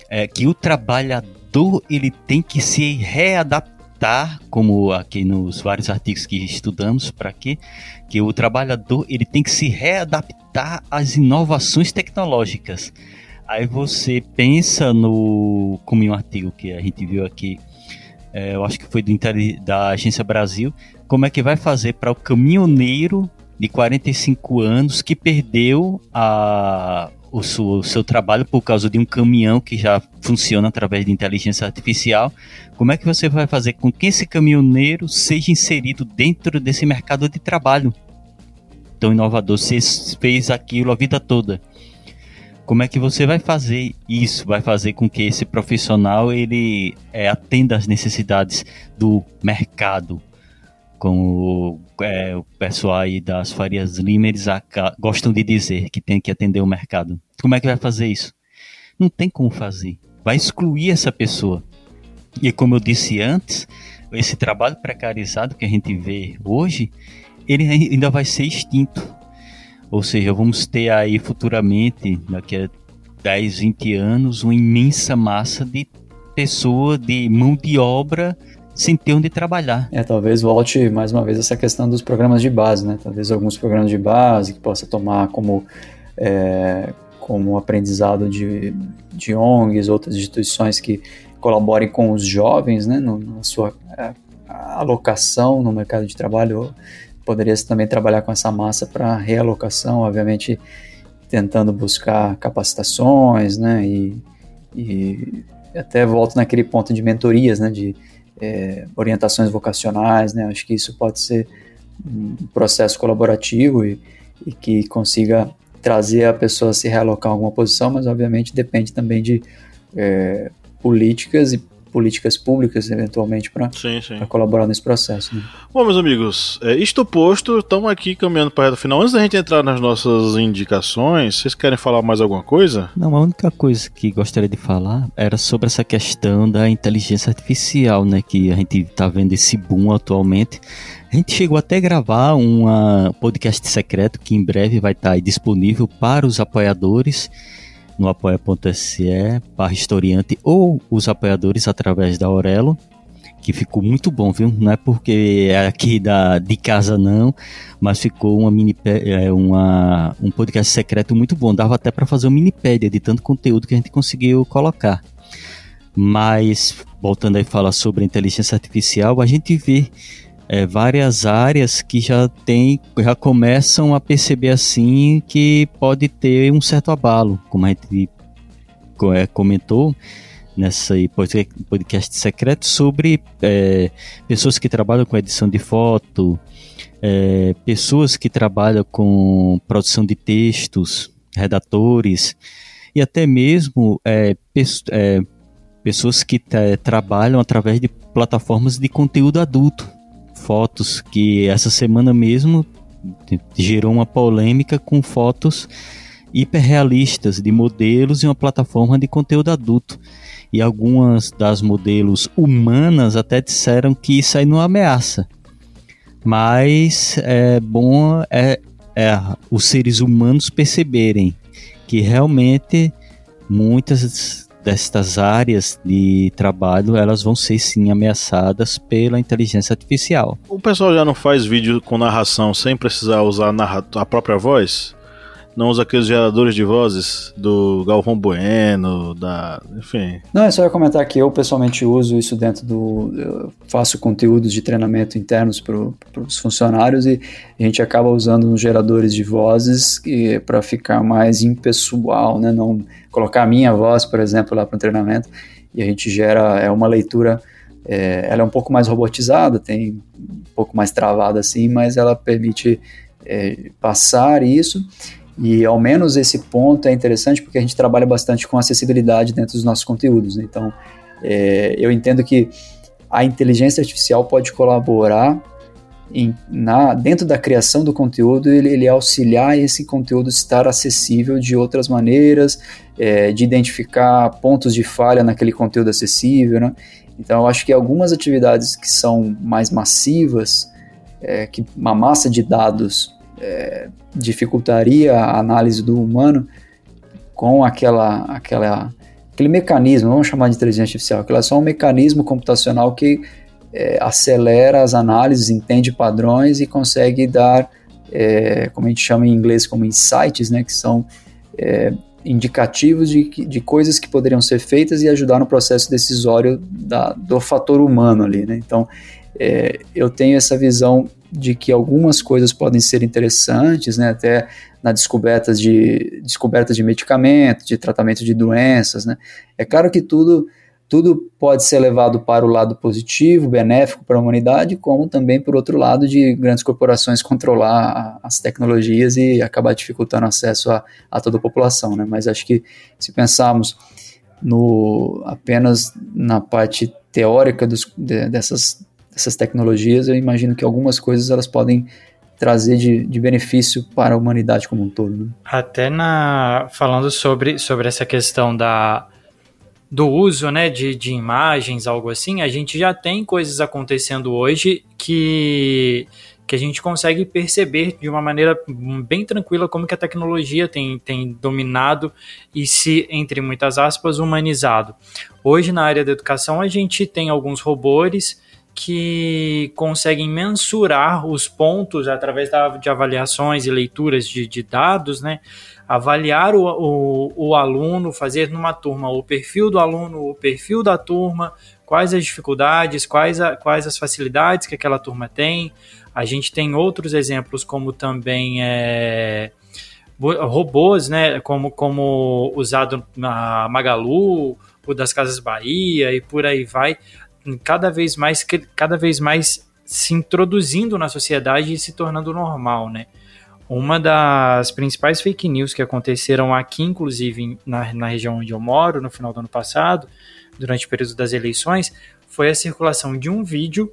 É, que o trabalhador ele tem que se readaptar, como aqui nos vários artigos que estudamos para aqui, que o trabalhador ele tem que se readaptar às inovações tecnológicas. Aí você pensa no. Como em um artigo que a gente viu aqui, é, eu acho que foi do, da Agência Brasil, como é que vai fazer para o caminhoneiro de 45 anos que perdeu a, o, seu, o seu trabalho por causa de um caminhão que já funciona através de inteligência artificial. Como é que você vai fazer com que esse caminhoneiro seja inserido dentro desse mercado de trabalho tão inovador? Você fez aquilo a vida toda. Como é que você vai fazer isso? Vai fazer com que esse profissional ele é, atenda às necessidades do mercado, como é, o pessoal aí das Farias Lima eles gostam de dizer que tem que atender o mercado. Como é que vai fazer isso? Não tem como fazer. Vai excluir essa pessoa. E como eu disse antes, esse trabalho precarizado que a gente vê hoje, ele ainda vai ser extinto ou seja, vamos ter aí futuramente, daqui a 10, 20 anos, uma imensa massa de pessoa, de mão de obra sem ter onde trabalhar. É, talvez volte mais uma vez essa questão dos programas de base, né? Talvez alguns programas de base que possa tomar como, é, como aprendizado de, de ONGs, outras instituições que colaborem com os jovens, né? No, na sua é, alocação no mercado de trabalho poderia-se também trabalhar com essa massa para realocação, obviamente tentando buscar capacitações, né, e, e até volto naquele ponto de mentorias, né, de é, orientações vocacionais, né, acho que isso pode ser um processo colaborativo e, e que consiga trazer a pessoa a se realocar em alguma posição, mas obviamente depende também de é, políticas e políticas públicas, eventualmente, para colaborar nesse processo. Né? Bom, meus amigos, é, isto posto, estamos aqui caminhando para o final. Antes da gente entrar nas nossas indicações, vocês querem falar mais alguma coisa? Não, a única coisa que gostaria de falar era sobre essa questão da inteligência artificial, né? Que a gente está vendo esse boom atualmente. A gente chegou até a gravar um podcast secreto que em breve vai estar disponível para os apoiadores no apoia.se barra historiante ou os apoiadores através da Aurelo, que ficou muito bom, viu? Não é porque é aqui da, de casa não, mas ficou uma mini é, uma, um podcast secreto muito bom. Dava até para fazer um minipédia de tanto conteúdo que a gente conseguiu colocar. Mas voltando aí a falar sobre inteligência artificial, a gente vê é, várias áreas que já tem, já começam a perceber assim que pode ter um certo abalo, como a gente é, comentou nessa podcast secreto sobre é, pessoas que trabalham com edição de foto, é, pessoas que trabalham com produção de textos, redatores e até mesmo é, é pessoas que trabalham através de plataformas de conteúdo adulto, fotos que essa semana mesmo gerou uma polêmica com fotos hiperrealistas de modelos em uma plataforma de conteúdo adulto. E algumas das modelos humanas até disseram que isso aí não ameaça. Mas é bom é, é os seres humanos perceberem que realmente muitas destas áreas de trabalho, elas vão ser sim ameaçadas pela inteligência artificial. O pessoal já não faz vídeo com narração sem precisar usar a, a própria voz? Não usa aqueles geradores de vozes do Galvão Bueno, da. Enfim. Não, é só eu comentar que eu pessoalmente uso isso dentro do. Eu faço conteúdos de treinamento internos para os funcionários e a gente acaba usando os geradores de vozes para ficar mais impessoal, né? Não colocar a minha voz, por exemplo, lá para o treinamento e a gente gera é uma leitura. É, ela é um pouco mais robotizada, tem um pouco mais travada assim, mas ela permite é, passar isso e ao menos esse ponto é interessante porque a gente trabalha bastante com acessibilidade dentro dos nossos conteúdos. Né? Então, é, eu entendo que a inteligência artificial pode colaborar em, na, dentro da criação do conteúdo, ele, ele auxiliar esse conteúdo estar acessível de outras maneiras, é, de identificar pontos de falha naquele conteúdo acessível. Né? Então, eu acho que algumas atividades que são mais massivas, é, que uma massa de dados é, dificultaria a análise do humano com aquela, aquela, aquele mecanismo, vamos chamar de inteligência artificial, que é só um mecanismo computacional que é, acelera as análises, entende padrões e consegue dar, é, como a gente chama em inglês como insights, né, que são é, indicativos de, de coisas que poderiam ser feitas e ajudar no processo decisório da, do fator humano ali. Né? Então, é, eu tenho essa visão de que algumas coisas podem ser interessantes, né, até na descoberta de, descoberta de medicamentos, de tratamento de doenças. Né. É claro que tudo, tudo pode ser levado para o lado positivo, benéfico para a humanidade, como também por outro lado de grandes corporações controlar as tecnologias e acabar dificultando acesso a, a toda a população. Né. Mas acho que se pensarmos no, apenas na parte teórica dos, de, dessas essas tecnologias, eu imagino que algumas coisas elas podem trazer de, de benefício para a humanidade como um todo. Né? Até na falando sobre, sobre essa questão da do uso né, de, de imagens, algo assim, a gente já tem coisas acontecendo hoje que, que a gente consegue perceber de uma maneira bem tranquila como que a tecnologia tem, tem dominado e se, entre muitas aspas, humanizado. Hoje, na área da educação, a gente tem alguns robôs que conseguem mensurar os pontos através de avaliações e leituras de, de dados, né? Avaliar o, o, o, aluno, fazer numa turma o perfil do aluno, o perfil da turma, quais as dificuldades, quais, a, quais as facilidades que aquela turma tem. A gente tem outros exemplos, como também é, robôs, né? Como, como usado na Magalu, o das Casas Bahia e por aí vai cada vez mais, cada vez mais se introduzindo na sociedade e se tornando normal, né? Uma das principais fake news que aconteceram aqui, inclusive na, na região onde eu moro, no final do ano passado, durante o período das eleições, foi a circulação de um vídeo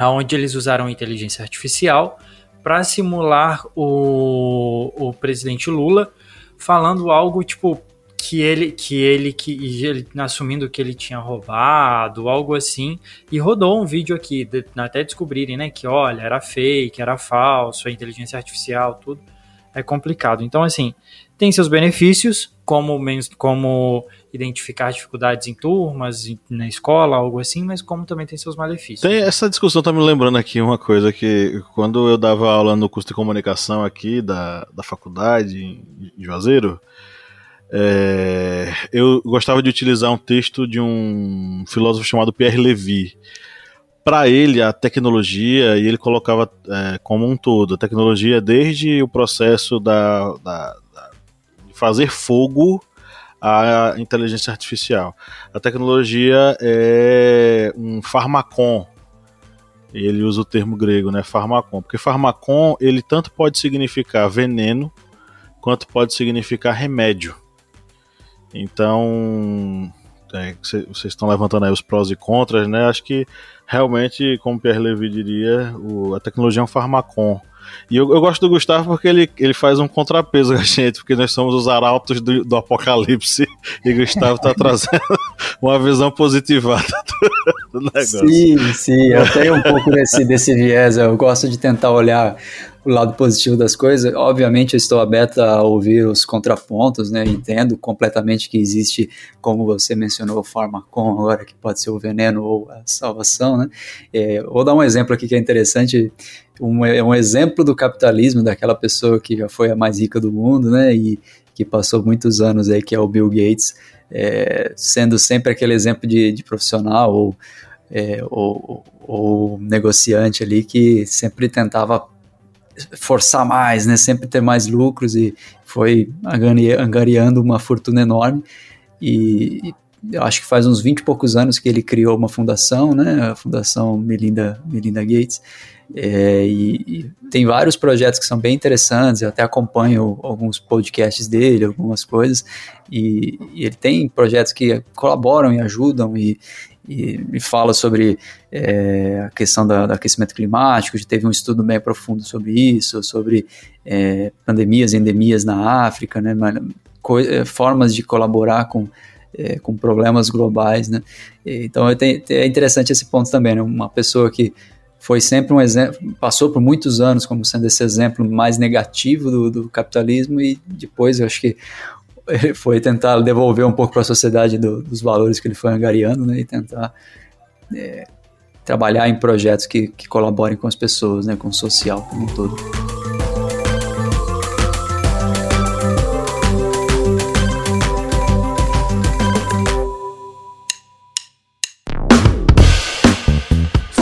onde eles usaram inteligência artificial para simular o, o presidente Lula falando algo tipo que ele que ele que ele assumindo que ele tinha roubado, algo assim, e rodou um vídeo aqui de, até descobrirem, né, que olha, era fake, era falso, a inteligência artificial, tudo é complicado. Então assim, tem seus benefícios, como, como identificar dificuldades em turmas, na escola, algo assim, mas como também tem seus malefícios. Tem essa discussão, tá me lembrando aqui uma coisa que quando eu dava aula no curso de comunicação aqui da, da faculdade em Juazeiro, é, eu gostava de utilizar um texto de um filósofo chamado Pierre Levy. Para ele, a tecnologia, e ele colocava é, como um todo, a tecnologia desde o processo da, da, da de fazer fogo à inteligência artificial. A tecnologia é um farmacon, ele usa o termo grego, né, farmacon, porque farmacon ele tanto pode significar veneno quanto pode significar remédio. Então, é, vocês estão levantando aí os prós e contras, né? Acho que realmente, como Pierre Levy diria, o, a tecnologia é um farmacon. E eu, eu, gosto do Gustavo porque ele, ele faz um contrapeso com a gente, porque nós somos os arautos do, do apocalipse e Gustavo está trazendo uma visão positivada do, do, negócio. Sim, sim, eu tenho um pouco desse, desse viés, eu gosto de tentar olhar o lado positivo das coisas. Obviamente, eu estou aberto a ouvir os contrapontos, né? Entendo completamente que existe, como você mencionou, o farmacon agora, que pode ser o veneno ou a salvação, né? É, vou dar um exemplo aqui que é interessante um, é um exemplo do capitalismo, daquela pessoa que já foi a mais rica do mundo, né, e que passou muitos anos aí, que é o Bill Gates, é, sendo sempre aquele exemplo de, de profissional ou, é, ou, negociante ali que sempre tentava forçar mais, né, sempre ter mais lucros e foi angariando uma fortuna enorme. E, eu acho que faz uns 20 e poucos anos que ele criou uma fundação, né, a Fundação Melinda, Melinda Gates, é, e, e, tem vários projetos que são bem interessantes, eu até acompanho alguns podcasts dele, algumas coisas, e, e ele tem projetos que colaboram e ajudam e, e, e fala sobre é, a questão da, do aquecimento climático, já teve um estudo bem profundo sobre isso, sobre é, pandemias, endemias na África, né, é, formas de colaborar com é, com problemas globais, né? Então é interessante esse ponto também, né? Uma pessoa que foi sempre um exemplo, passou por muitos anos como sendo esse exemplo mais negativo do, do capitalismo e depois eu acho que foi tentar devolver um pouco para a sociedade do, dos valores que ele foi angariando, né, e tentar é, trabalhar em projetos que, que colaborem com as pessoas, né, com o social como um todo.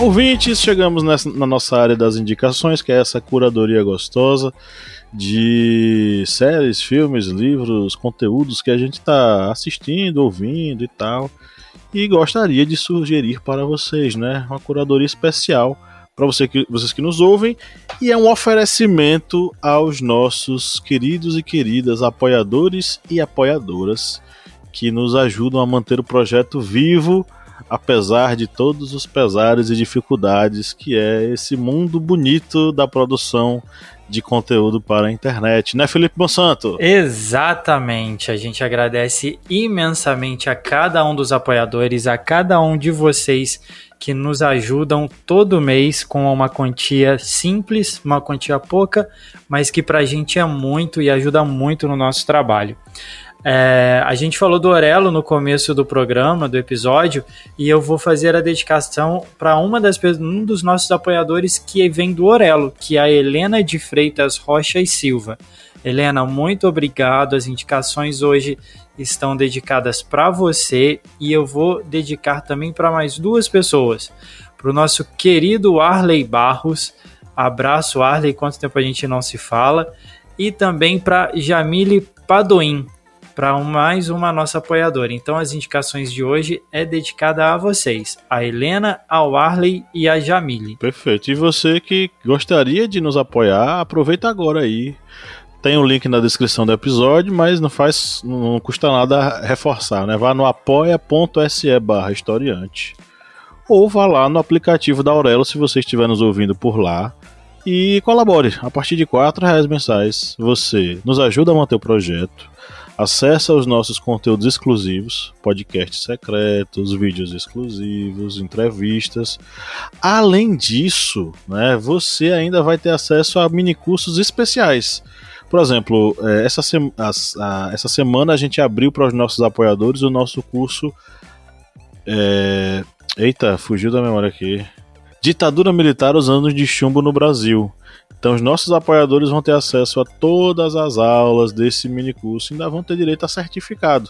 Ouvintes, chegamos nessa, na nossa área das indicações, que é essa curadoria gostosa de séries, filmes, livros, conteúdos que a gente está assistindo, ouvindo e tal. E gostaria de sugerir para vocês, né? Uma curadoria especial para você que, vocês que nos ouvem e é um oferecimento aos nossos queridos e queridas apoiadores e apoiadoras que nos ajudam a manter o projeto vivo apesar de todos os pesares e dificuldades que é esse mundo bonito da produção de conteúdo para a internet, né, Felipe Monsanto? Exatamente. A gente agradece imensamente a cada um dos apoiadores, a cada um de vocês que nos ajudam todo mês com uma quantia simples, uma quantia pouca, mas que para a gente é muito e ajuda muito no nosso trabalho. É, a gente falou do Orelo no começo do programa, do episódio, e eu vou fazer a dedicação para uma das um dos nossos apoiadores que vem do Orelo, que é a Helena de Freitas Rocha e Silva. Helena, muito obrigado. As indicações hoje estão dedicadas para você e eu vou dedicar também para mais duas pessoas. Para o nosso querido Arley Barros. Abraço, Arley. Quanto tempo a gente não se fala? E também para Jamile Padoim para mais uma nossa apoiadora. Então as indicações de hoje é dedicada a vocês, a Helena, ao Arley e a Jamile. Perfeito. E você que gostaria de nos apoiar, aproveita agora aí. Tem o um link na descrição do episódio, mas não faz, não custa nada reforçar, né? Vá no apoia.se barra historiante. Ou vá lá no aplicativo da Aurelo se você estiver nos ouvindo por lá e colabore. A partir de R$ reais mensais, você nos ajuda a manter o projeto, Acesse os nossos conteúdos exclusivos, podcasts secretos, vídeos exclusivos, entrevistas. Além disso, né, você ainda vai ter acesso a minicursos especiais. Por exemplo, é, essa, essa semana a gente abriu para os nossos apoiadores o nosso curso. É... Eita, fugiu da memória aqui. Ditadura Militar, os anos de chumbo no Brasil. Então, os nossos apoiadores vão ter acesso a todas as aulas desse mini curso e ainda vão ter direito a certificado,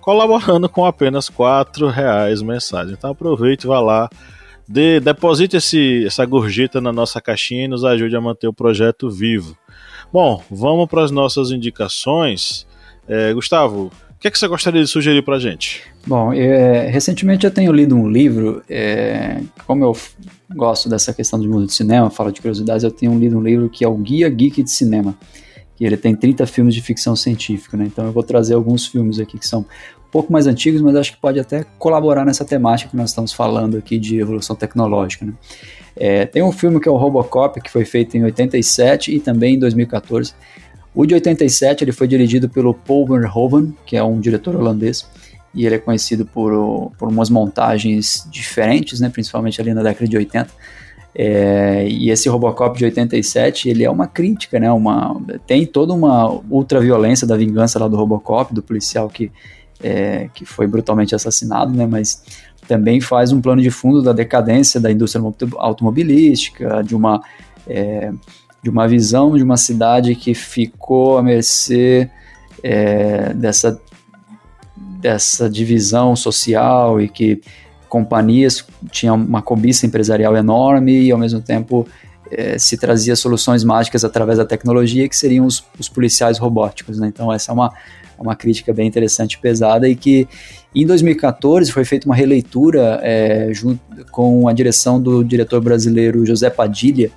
colaborando com apenas R$ reais mensais. Então, aproveite, vá lá, dê, deposite esse, essa gorjeta na nossa caixinha e nos ajude a manter o projeto vivo. Bom, vamos para as nossas indicações. É, Gustavo, o que, é que você gostaria de sugerir para a gente? Bom, é, recentemente eu tenho lido um livro, é, como eu gosto dessa questão do mundo do cinema, falo de curiosidades, eu tenho lido um livro que é o Guia Geek de Cinema, que ele tem 30 filmes de ficção científica, né? Então eu vou trazer alguns filmes aqui que são um pouco mais antigos, mas acho que pode até colaborar nessa temática que nós estamos falando aqui de evolução tecnológica, né? É, tem um filme que é o Robocop, que foi feito em 87 e também em 2014, o de 87 ele foi dirigido pelo Paul Verhoeven, que é um diretor holandês, e ele é conhecido por, por umas montagens diferentes, né, principalmente ali na década de 80. É, e esse Robocop de 87, ele é uma crítica, né, uma, tem toda uma ultraviolência da vingança lá do Robocop, do policial que, é, que foi brutalmente assassinado, né, mas também faz um plano de fundo da decadência da indústria automobilística, de uma... É, de uma visão de uma cidade que ficou à mercê é, dessa, dessa divisão social e que companhias tinham uma cobiça empresarial enorme e ao mesmo tempo é, se trazia soluções mágicas através da tecnologia que seriam os, os policiais robóticos. Né? Então essa é uma, uma crítica bem interessante e pesada e que em 2014 foi feita uma releitura é, junto com a direção do diretor brasileiro José Padilha,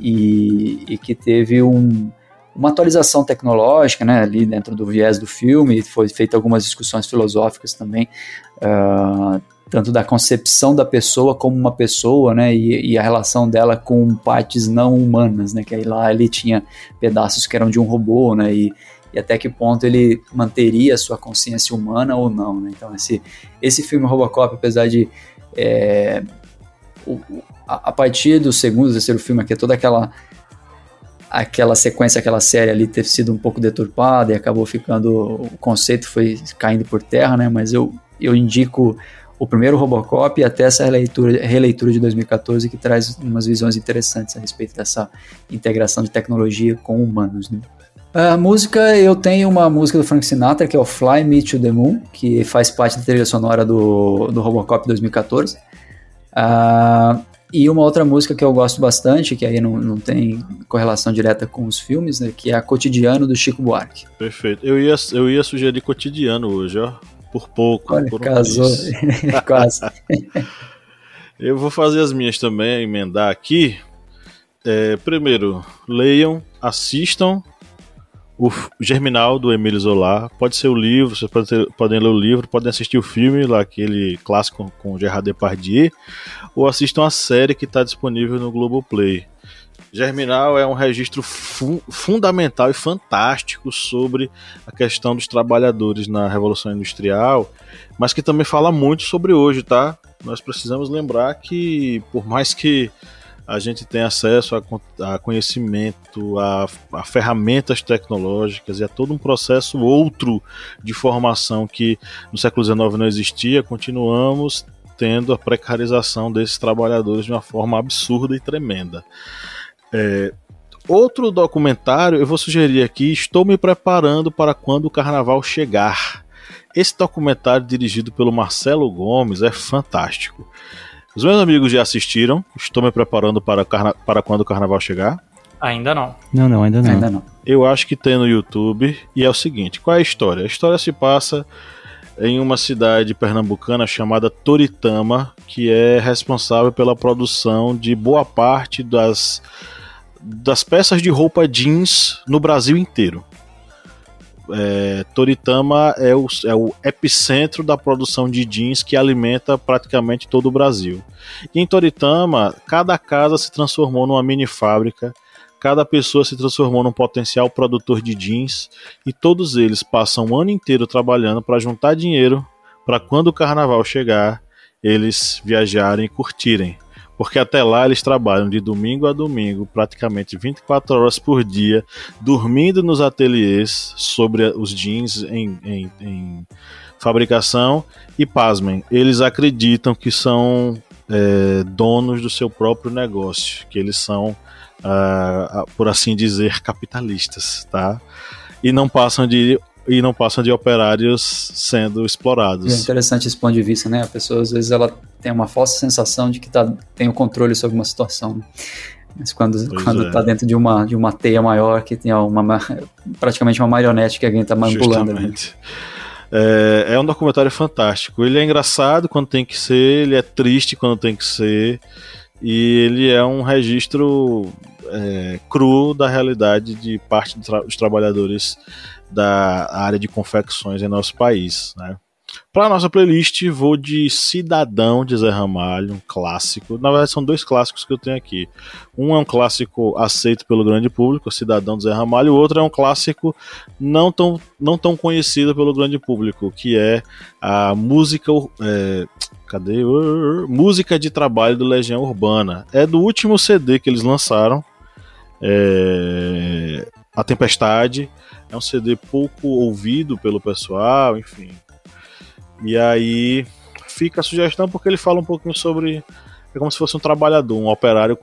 e, e que teve um, uma atualização tecnológica, né, ali dentro do viés do filme, foi feita algumas discussões filosóficas também, uh, tanto da concepção da pessoa como uma pessoa, né, e, e, a relação dela com partes não humanas, né, que aí lá ele tinha pedaços que eram de um robô, né, e, e até que ponto ele manteria a sua consciência humana ou não, né, então esse, esse filme Robocop, apesar de é, o, a, a partir do segundo, terceiro filme aqui, toda aquela aquela sequência, aquela série ali ter sido um pouco deturpada e acabou ficando o conceito foi caindo por terra, né? Mas eu eu indico o primeiro Robocop e até essa releitura, releitura de 2014 que traz umas visões interessantes a respeito dessa integração de tecnologia com humanos, né? A música, eu tenho uma música do Frank Sinatra que é o Fly Me to the Moon, que faz parte da trilha sonora do, do Robocop 2014. Uh, e uma outra música que eu gosto bastante, que aí não, não tem correlação direta com os filmes, né, que é a Cotidiano do Chico Buarque. Perfeito. Eu ia, eu ia sugerir Cotidiano hoje, ó. Por pouco. Olha, por casou. Quase. eu vou fazer as minhas também, emendar aqui. É, primeiro, leiam, assistam o Germinal do Emílio Zola. Pode ser o livro, vocês podem, ter, podem ler o livro, podem assistir o filme, lá, aquele clássico com Gerard Depardieu, ou assistam a série que está disponível no Globoplay. Germinal é um registro fu fundamental e fantástico sobre a questão dos trabalhadores na Revolução Industrial, mas que também fala muito sobre hoje, tá? Nós precisamos lembrar que, por mais que a gente tem acesso a, a conhecimento, a, a, ferramentas tecnológicas e a todo um processo outro de formação que no século XIX não existia, continuamos tendo a precarização desses trabalhadores de uma forma absurda e tremenda. É, Outro documentário, eu vou sugerir aqui, estou me preparando para quando o carnaval chegar. Esse documentário dirigido pelo Marcelo Gomes é fantástico. Os meus amigos já assistiram, estou me preparando para, para quando o carnaval chegar. Ainda não. Não, não, ainda não. Ainda não. Eu acho que tem no YouTube. E é o seguinte: qual é a história? A história se passa em uma cidade pernambucana chamada Toritama, que é responsável pela produção de boa parte das, das peças de roupa jeans no Brasil inteiro. É, Toritama é o, é o epicentro da produção de jeans que alimenta praticamente todo o Brasil. E em Toritama, cada casa se transformou numa mini fábrica Cada pessoa se transformou num potencial produtor de jeans e todos eles passam o ano inteiro trabalhando para juntar dinheiro para quando o carnaval chegar, eles viajarem e curtirem. Porque até lá eles trabalham de domingo a domingo, praticamente 24 horas por dia, dormindo nos ateliês sobre os jeans em, em, em fabricação. E pasmem, eles acreditam que são é, donos do seu próprio negócio, que eles são uh, por assim dizer, capitalistas, tá? E não passam de e não passam de operários sendo explorados. É interessante esse ponto de vista, né? A pessoa às vezes ela tem uma falsa sensação de que tá, tem o controle sobre uma situação. Né? Mas quando, pois quando é. tá dentro de uma, de uma teia maior que tem uma, praticamente uma marionete que alguém tá manipulando. Justamente. É, é um documentário fantástico. Ele é engraçado quando tem que ser, ele é triste quando tem que ser e ele é um registro é, cru da realidade de parte dos trabalhadores da área de confecções em nosso país. Né? Para nossa playlist, vou de Cidadão de Zé Ramalho, um clássico. Na verdade, são dois clássicos que eu tenho aqui. Um é um clássico aceito pelo grande público, Cidadão de Zé Ramalho, o outro é um clássico não tão, não tão conhecido pelo grande público, que é a música. É, cadê? Música de trabalho do Legião Urbana. É do último CD que eles lançaram. É, a Tempestade. É um CD pouco ouvido pelo pessoal, enfim. E aí fica a sugestão porque ele fala um pouquinho sobre. É como se fosse um trabalhador, um operário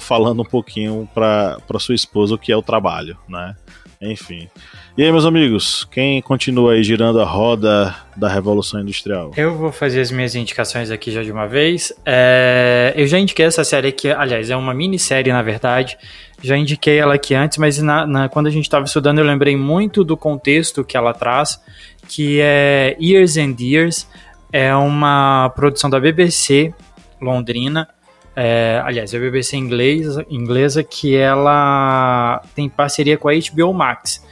falando um pouquinho para sua esposa o que é o trabalho, né? Enfim. E aí, meus amigos, quem continua aí girando a roda da Revolução Industrial? Eu vou fazer as minhas indicações aqui já de uma vez. É... Eu já indiquei essa série aqui, aliás, é uma minissérie, na verdade. Já indiquei ela aqui antes, mas na, na, quando a gente estava estudando, eu lembrei muito do contexto que ela traz, que é Years and Years. É uma produção da BBC Londrina. É, aliás, é a BBC inglesa, inglesa que ela tem parceria com a HBO Max.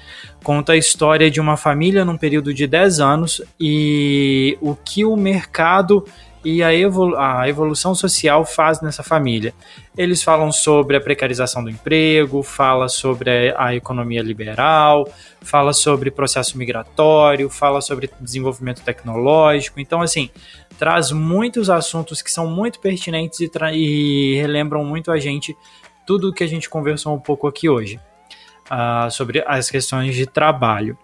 Conta a história de uma família num período de 10 anos e o que o mercado e a, evolu a evolução social faz nessa família. Eles falam sobre a precarização do emprego, fala sobre a, a economia liberal, fala sobre processo migratório, fala sobre desenvolvimento tecnológico. Então, assim, traz muitos assuntos que são muito pertinentes e, e relembram muito a gente tudo o que a gente conversou um pouco aqui hoje uh, sobre as questões de trabalho.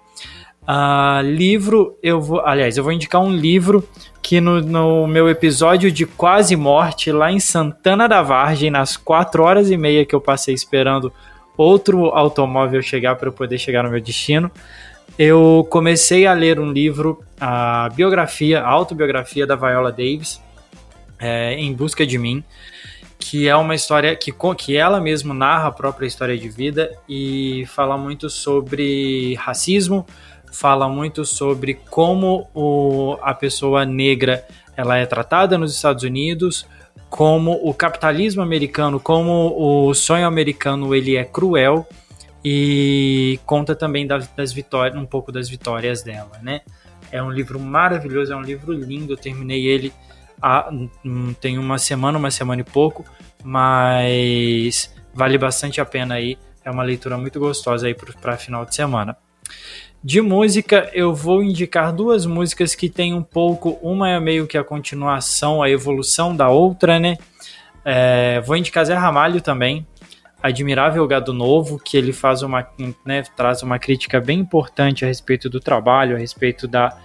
Uh, livro, eu vou. Aliás, eu vou indicar um livro que no, no, meu episódio de quase morte, lá em Santana da Vargem, nas quatro horas e meia que eu passei esperando outro automóvel chegar para eu poder chegar no meu destino, eu comecei a ler um livro, a biografia, a autobiografia da Viola Davis, é, Em Busca de Mim, que é uma história que, que ela mesma narra a própria história de vida e fala muito sobre racismo, fala muito sobre como o, a pessoa negra ela é tratada nos Estados Unidos, como o capitalismo americano, como o sonho americano ele é cruel e conta também das, das vitórias, um pouco das vitórias dela, né? É um livro maravilhoso, é um livro lindo. Eu terminei ele há, hum, tem uma semana, uma semana e pouco, mas vale bastante a pena aí. É uma leitura muito gostosa aí para final de semana. De música, eu vou indicar duas músicas que tem um pouco, uma é meio que a continuação, a evolução da outra, né? É, vou indicar Zé Ramalho também, Admirável Gado Novo, que ele faz uma, né, traz uma crítica bem importante a respeito do trabalho, a respeito da,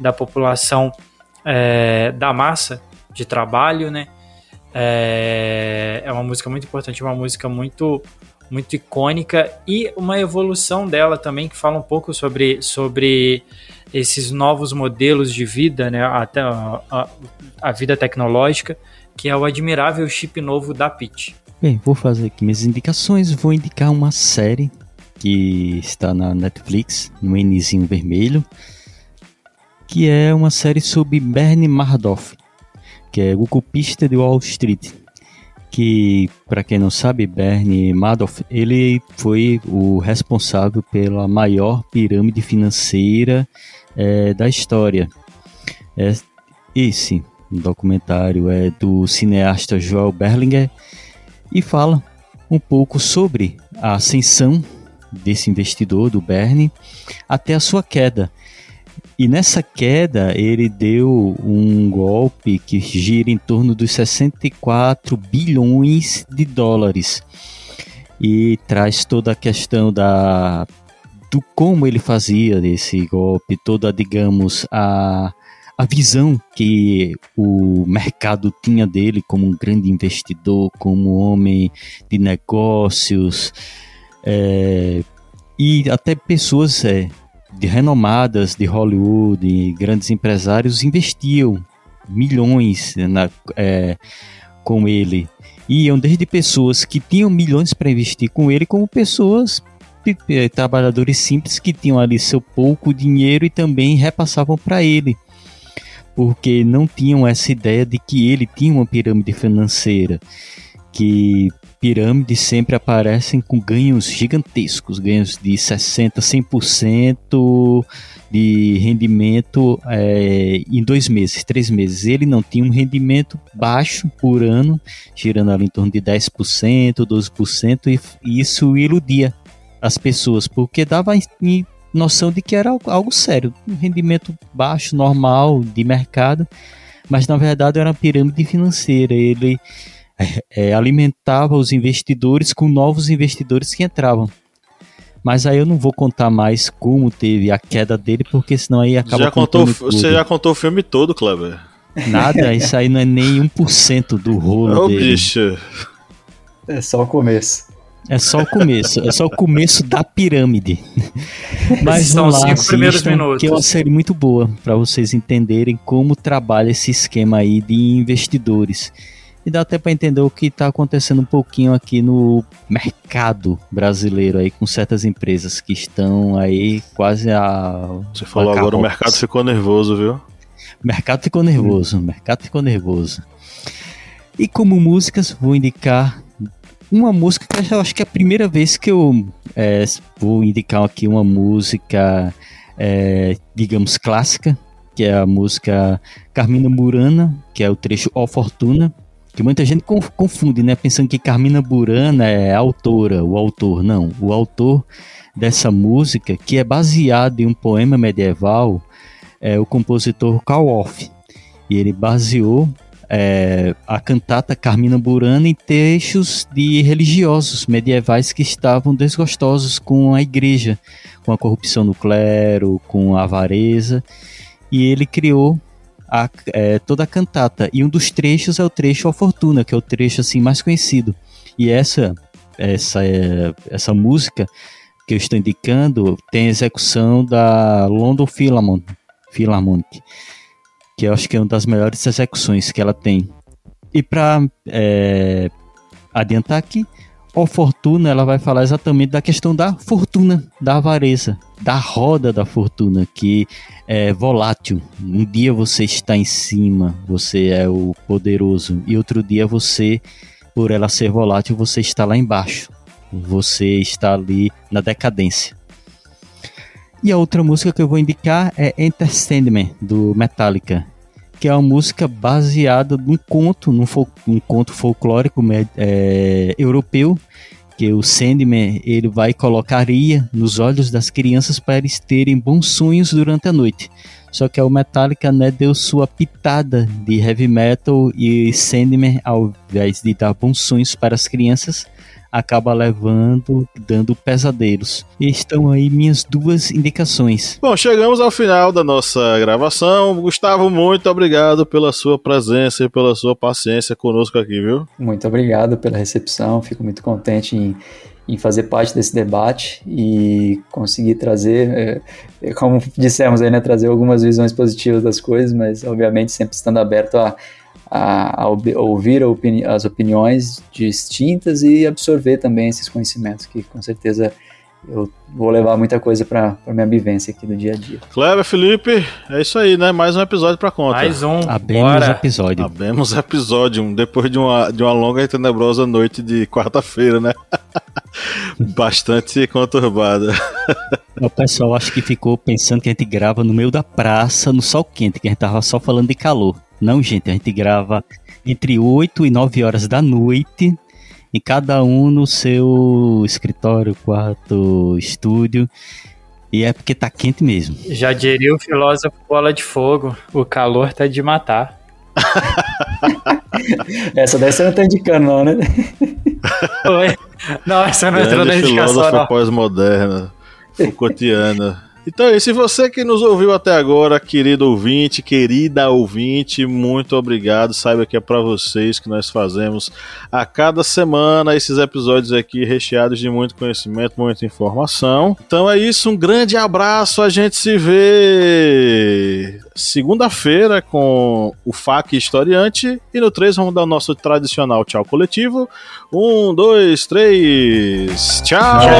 da população, é, da massa de trabalho, né? É, é uma música muito importante, uma música muito muito icônica e uma evolução dela também que fala um pouco sobre, sobre esses novos modelos de vida, né, a, a, a vida tecnológica, que é o admirável chip novo da Pitch. Bem, vou fazer aqui minhas indicações. Vou indicar uma série que está na Netflix, no Nzinho vermelho, que é uma série sobre Bernie Madoff, que é o golpista de Wall Street. Que, para quem não sabe, Bernie Madoff, ele foi o responsável pela maior pirâmide financeira é, da história. É, esse documentário é do cineasta Joel Berlinger e fala um pouco sobre a ascensão desse investidor, do Bernie, até a sua queda. E nessa queda ele deu um golpe que gira em torno dos 64 bilhões de dólares e traz toda a questão da do como ele fazia esse golpe, toda, digamos, a, a visão que o mercado tinha dele como um grande investidor, como homem de negócios, é, e até pessoas é, de renomadas de Hollywood, grandes empresários investiam milhões na, é, com ele. Iam desde pessoas que tinham milhões para investir com ele, como pessoas é, trabalhadores simples que tinham ali seu pouco dinheiro e também repassavam para ele, porque não tinham essa ideia de que ele tinha uma pirâmide financeira, que pirâmides sempre aparecem com ganhos gigantescos, ganhos de 60, 100% de rendimento é, em dois meses, três meses. Ele não tinha um rendimento baixo por ano, girando ali em torno de 10%, 12%, e isso iludia as pessoas, porque dava noção de que era algo sério, um rendimento baixo, normal, de mercado, mas na verdade era uma pirâmide financeira. Ele é, é, alimentava os investidores com novos investidores que entravam. Mas aí eu não vou contar mais como teve a queda dele, porque senão aí acaba já contou Você já contou o filme todo, Kleber. Nada, isso aí não é nem 1% do rolo Ô, dele. bicho. É só o começo. É só o começo, é só o começo da pirâmide. Mas São lá, cinco primeiros minutos. Que é uma série muito boa para vocês entenderem como trabalha esse esquema aí de investidores. E dá até para entender o que está acontecendo um pouquinho aqui no mercado brasileiro aí com certas empresas que estão aí quase a Você falou agora o mercado ficou nervoso, viu? O mercado ficou nervoso, o mercado ficou nervoso. E como músicas, vou indicar uma música que eu acho que é a primeira vez que eu é, vou indicar aqui uma música, é, digamos, clássica, que é a música Carmina Burana, que é o trecho Ó Fortuna, que muita gente confunde, né? Pensando que Carmina Burana é a autora, o autor. Não, o autor dessa música, que é baseado em um poema medieval, é o compositor Karl Orff. E ele baseou é, a cantata Carmina Burana em textos de religiosos medievais que estavam desgostosos com a igreja, com a corrupção no clero, com a avareza, e ele criou a, é, toda a cantata. E um dos trechos é o trecho A Fortuna, que é o trecho assim mais conhecido. E essa essa é, essa música que eu estou indicando tem execução da London Philharmonic, Philharmonic que eu acho que é uma das melhores execuções que ela tem. E para é, adiantar aqui, o Fortuna ela vai falar exatamente da questão da fortuna, da avareza, da roda da fortuna, que é volátil. Um dia você está em cima, você é o poderoso, e outro dia você, por ela ser volátil, você está lá embaixo. Você está ali na decadência. E a outra música que eu vou indicar é Enter Sandman, do Metallica, que é uma música baseada num conto, num, conto folclórico é, europeu, que o Sandman ele vai colocar nos olhos das crianças para eles terem bons sonhos durante a noite. Só que o Metallica né, deu sua pitada de heavy metal e Sandman, ao invés de dar bons sonhos para as crianças, acaba levando, dando pesadelos. E estão aí minhas duas indicações. Bom, chegamos ao final da nossa gravação. Gustavo, muito obrigado pela sua presença e pela sua paciência conosco aqui, viu? Muito obrigado pela recepção, fico muito contente em em fazer parte desse debate e conseguir trazer, é, como dissemos aí, né, trazer algumas visões positivas das coisas, mas obviamente sempre estando aberto a, a, a ouvir a opini as opiniões distintas e absorver também esses conhecimentos que com certeza eu vou levar muita coisa para minha vivência aqui do dia a dia. Cleber, Felipe, é isso aí, né? Mais um episódio para conta. Mais um. Abemos bora. episódio. Abemos episódio, depois de uma, de uma longa e tenebrosa noite de quarta-feira, né? Bastante conturbada. O pessoal acho que ficou pensando que a gente grava no meio da praça, no sol quente, que a gente tava só falando de calor. Não, gente, a gente grava entre 8 e 9 horas da noite, e cada um no seu escritório, quarto, estúdio. E é porque tá quente mesmo. Já diria o filósofo Bola de Fogo: o calor tá de matar. essa daí você não tá indicando, não, né? Oi. Não, essa não entrou na indicação, filósofa pós-moderna, Foucaultiana. Então. E você que nos ouviu até agora, querido ouvinte, querida ouvinte, muito obrigado. Saiba que é para vocês que nós fazemos a cada semana esses episódios aqui recheados de muito conhecimento, muita informação. Então é isso. Um grande abraço. A gente se vê segunda-feira com o FAC Historiante. E no 3 vamos dar o nosso tradicional tchau coletivo. Um, dois, três. Tchau! tchau.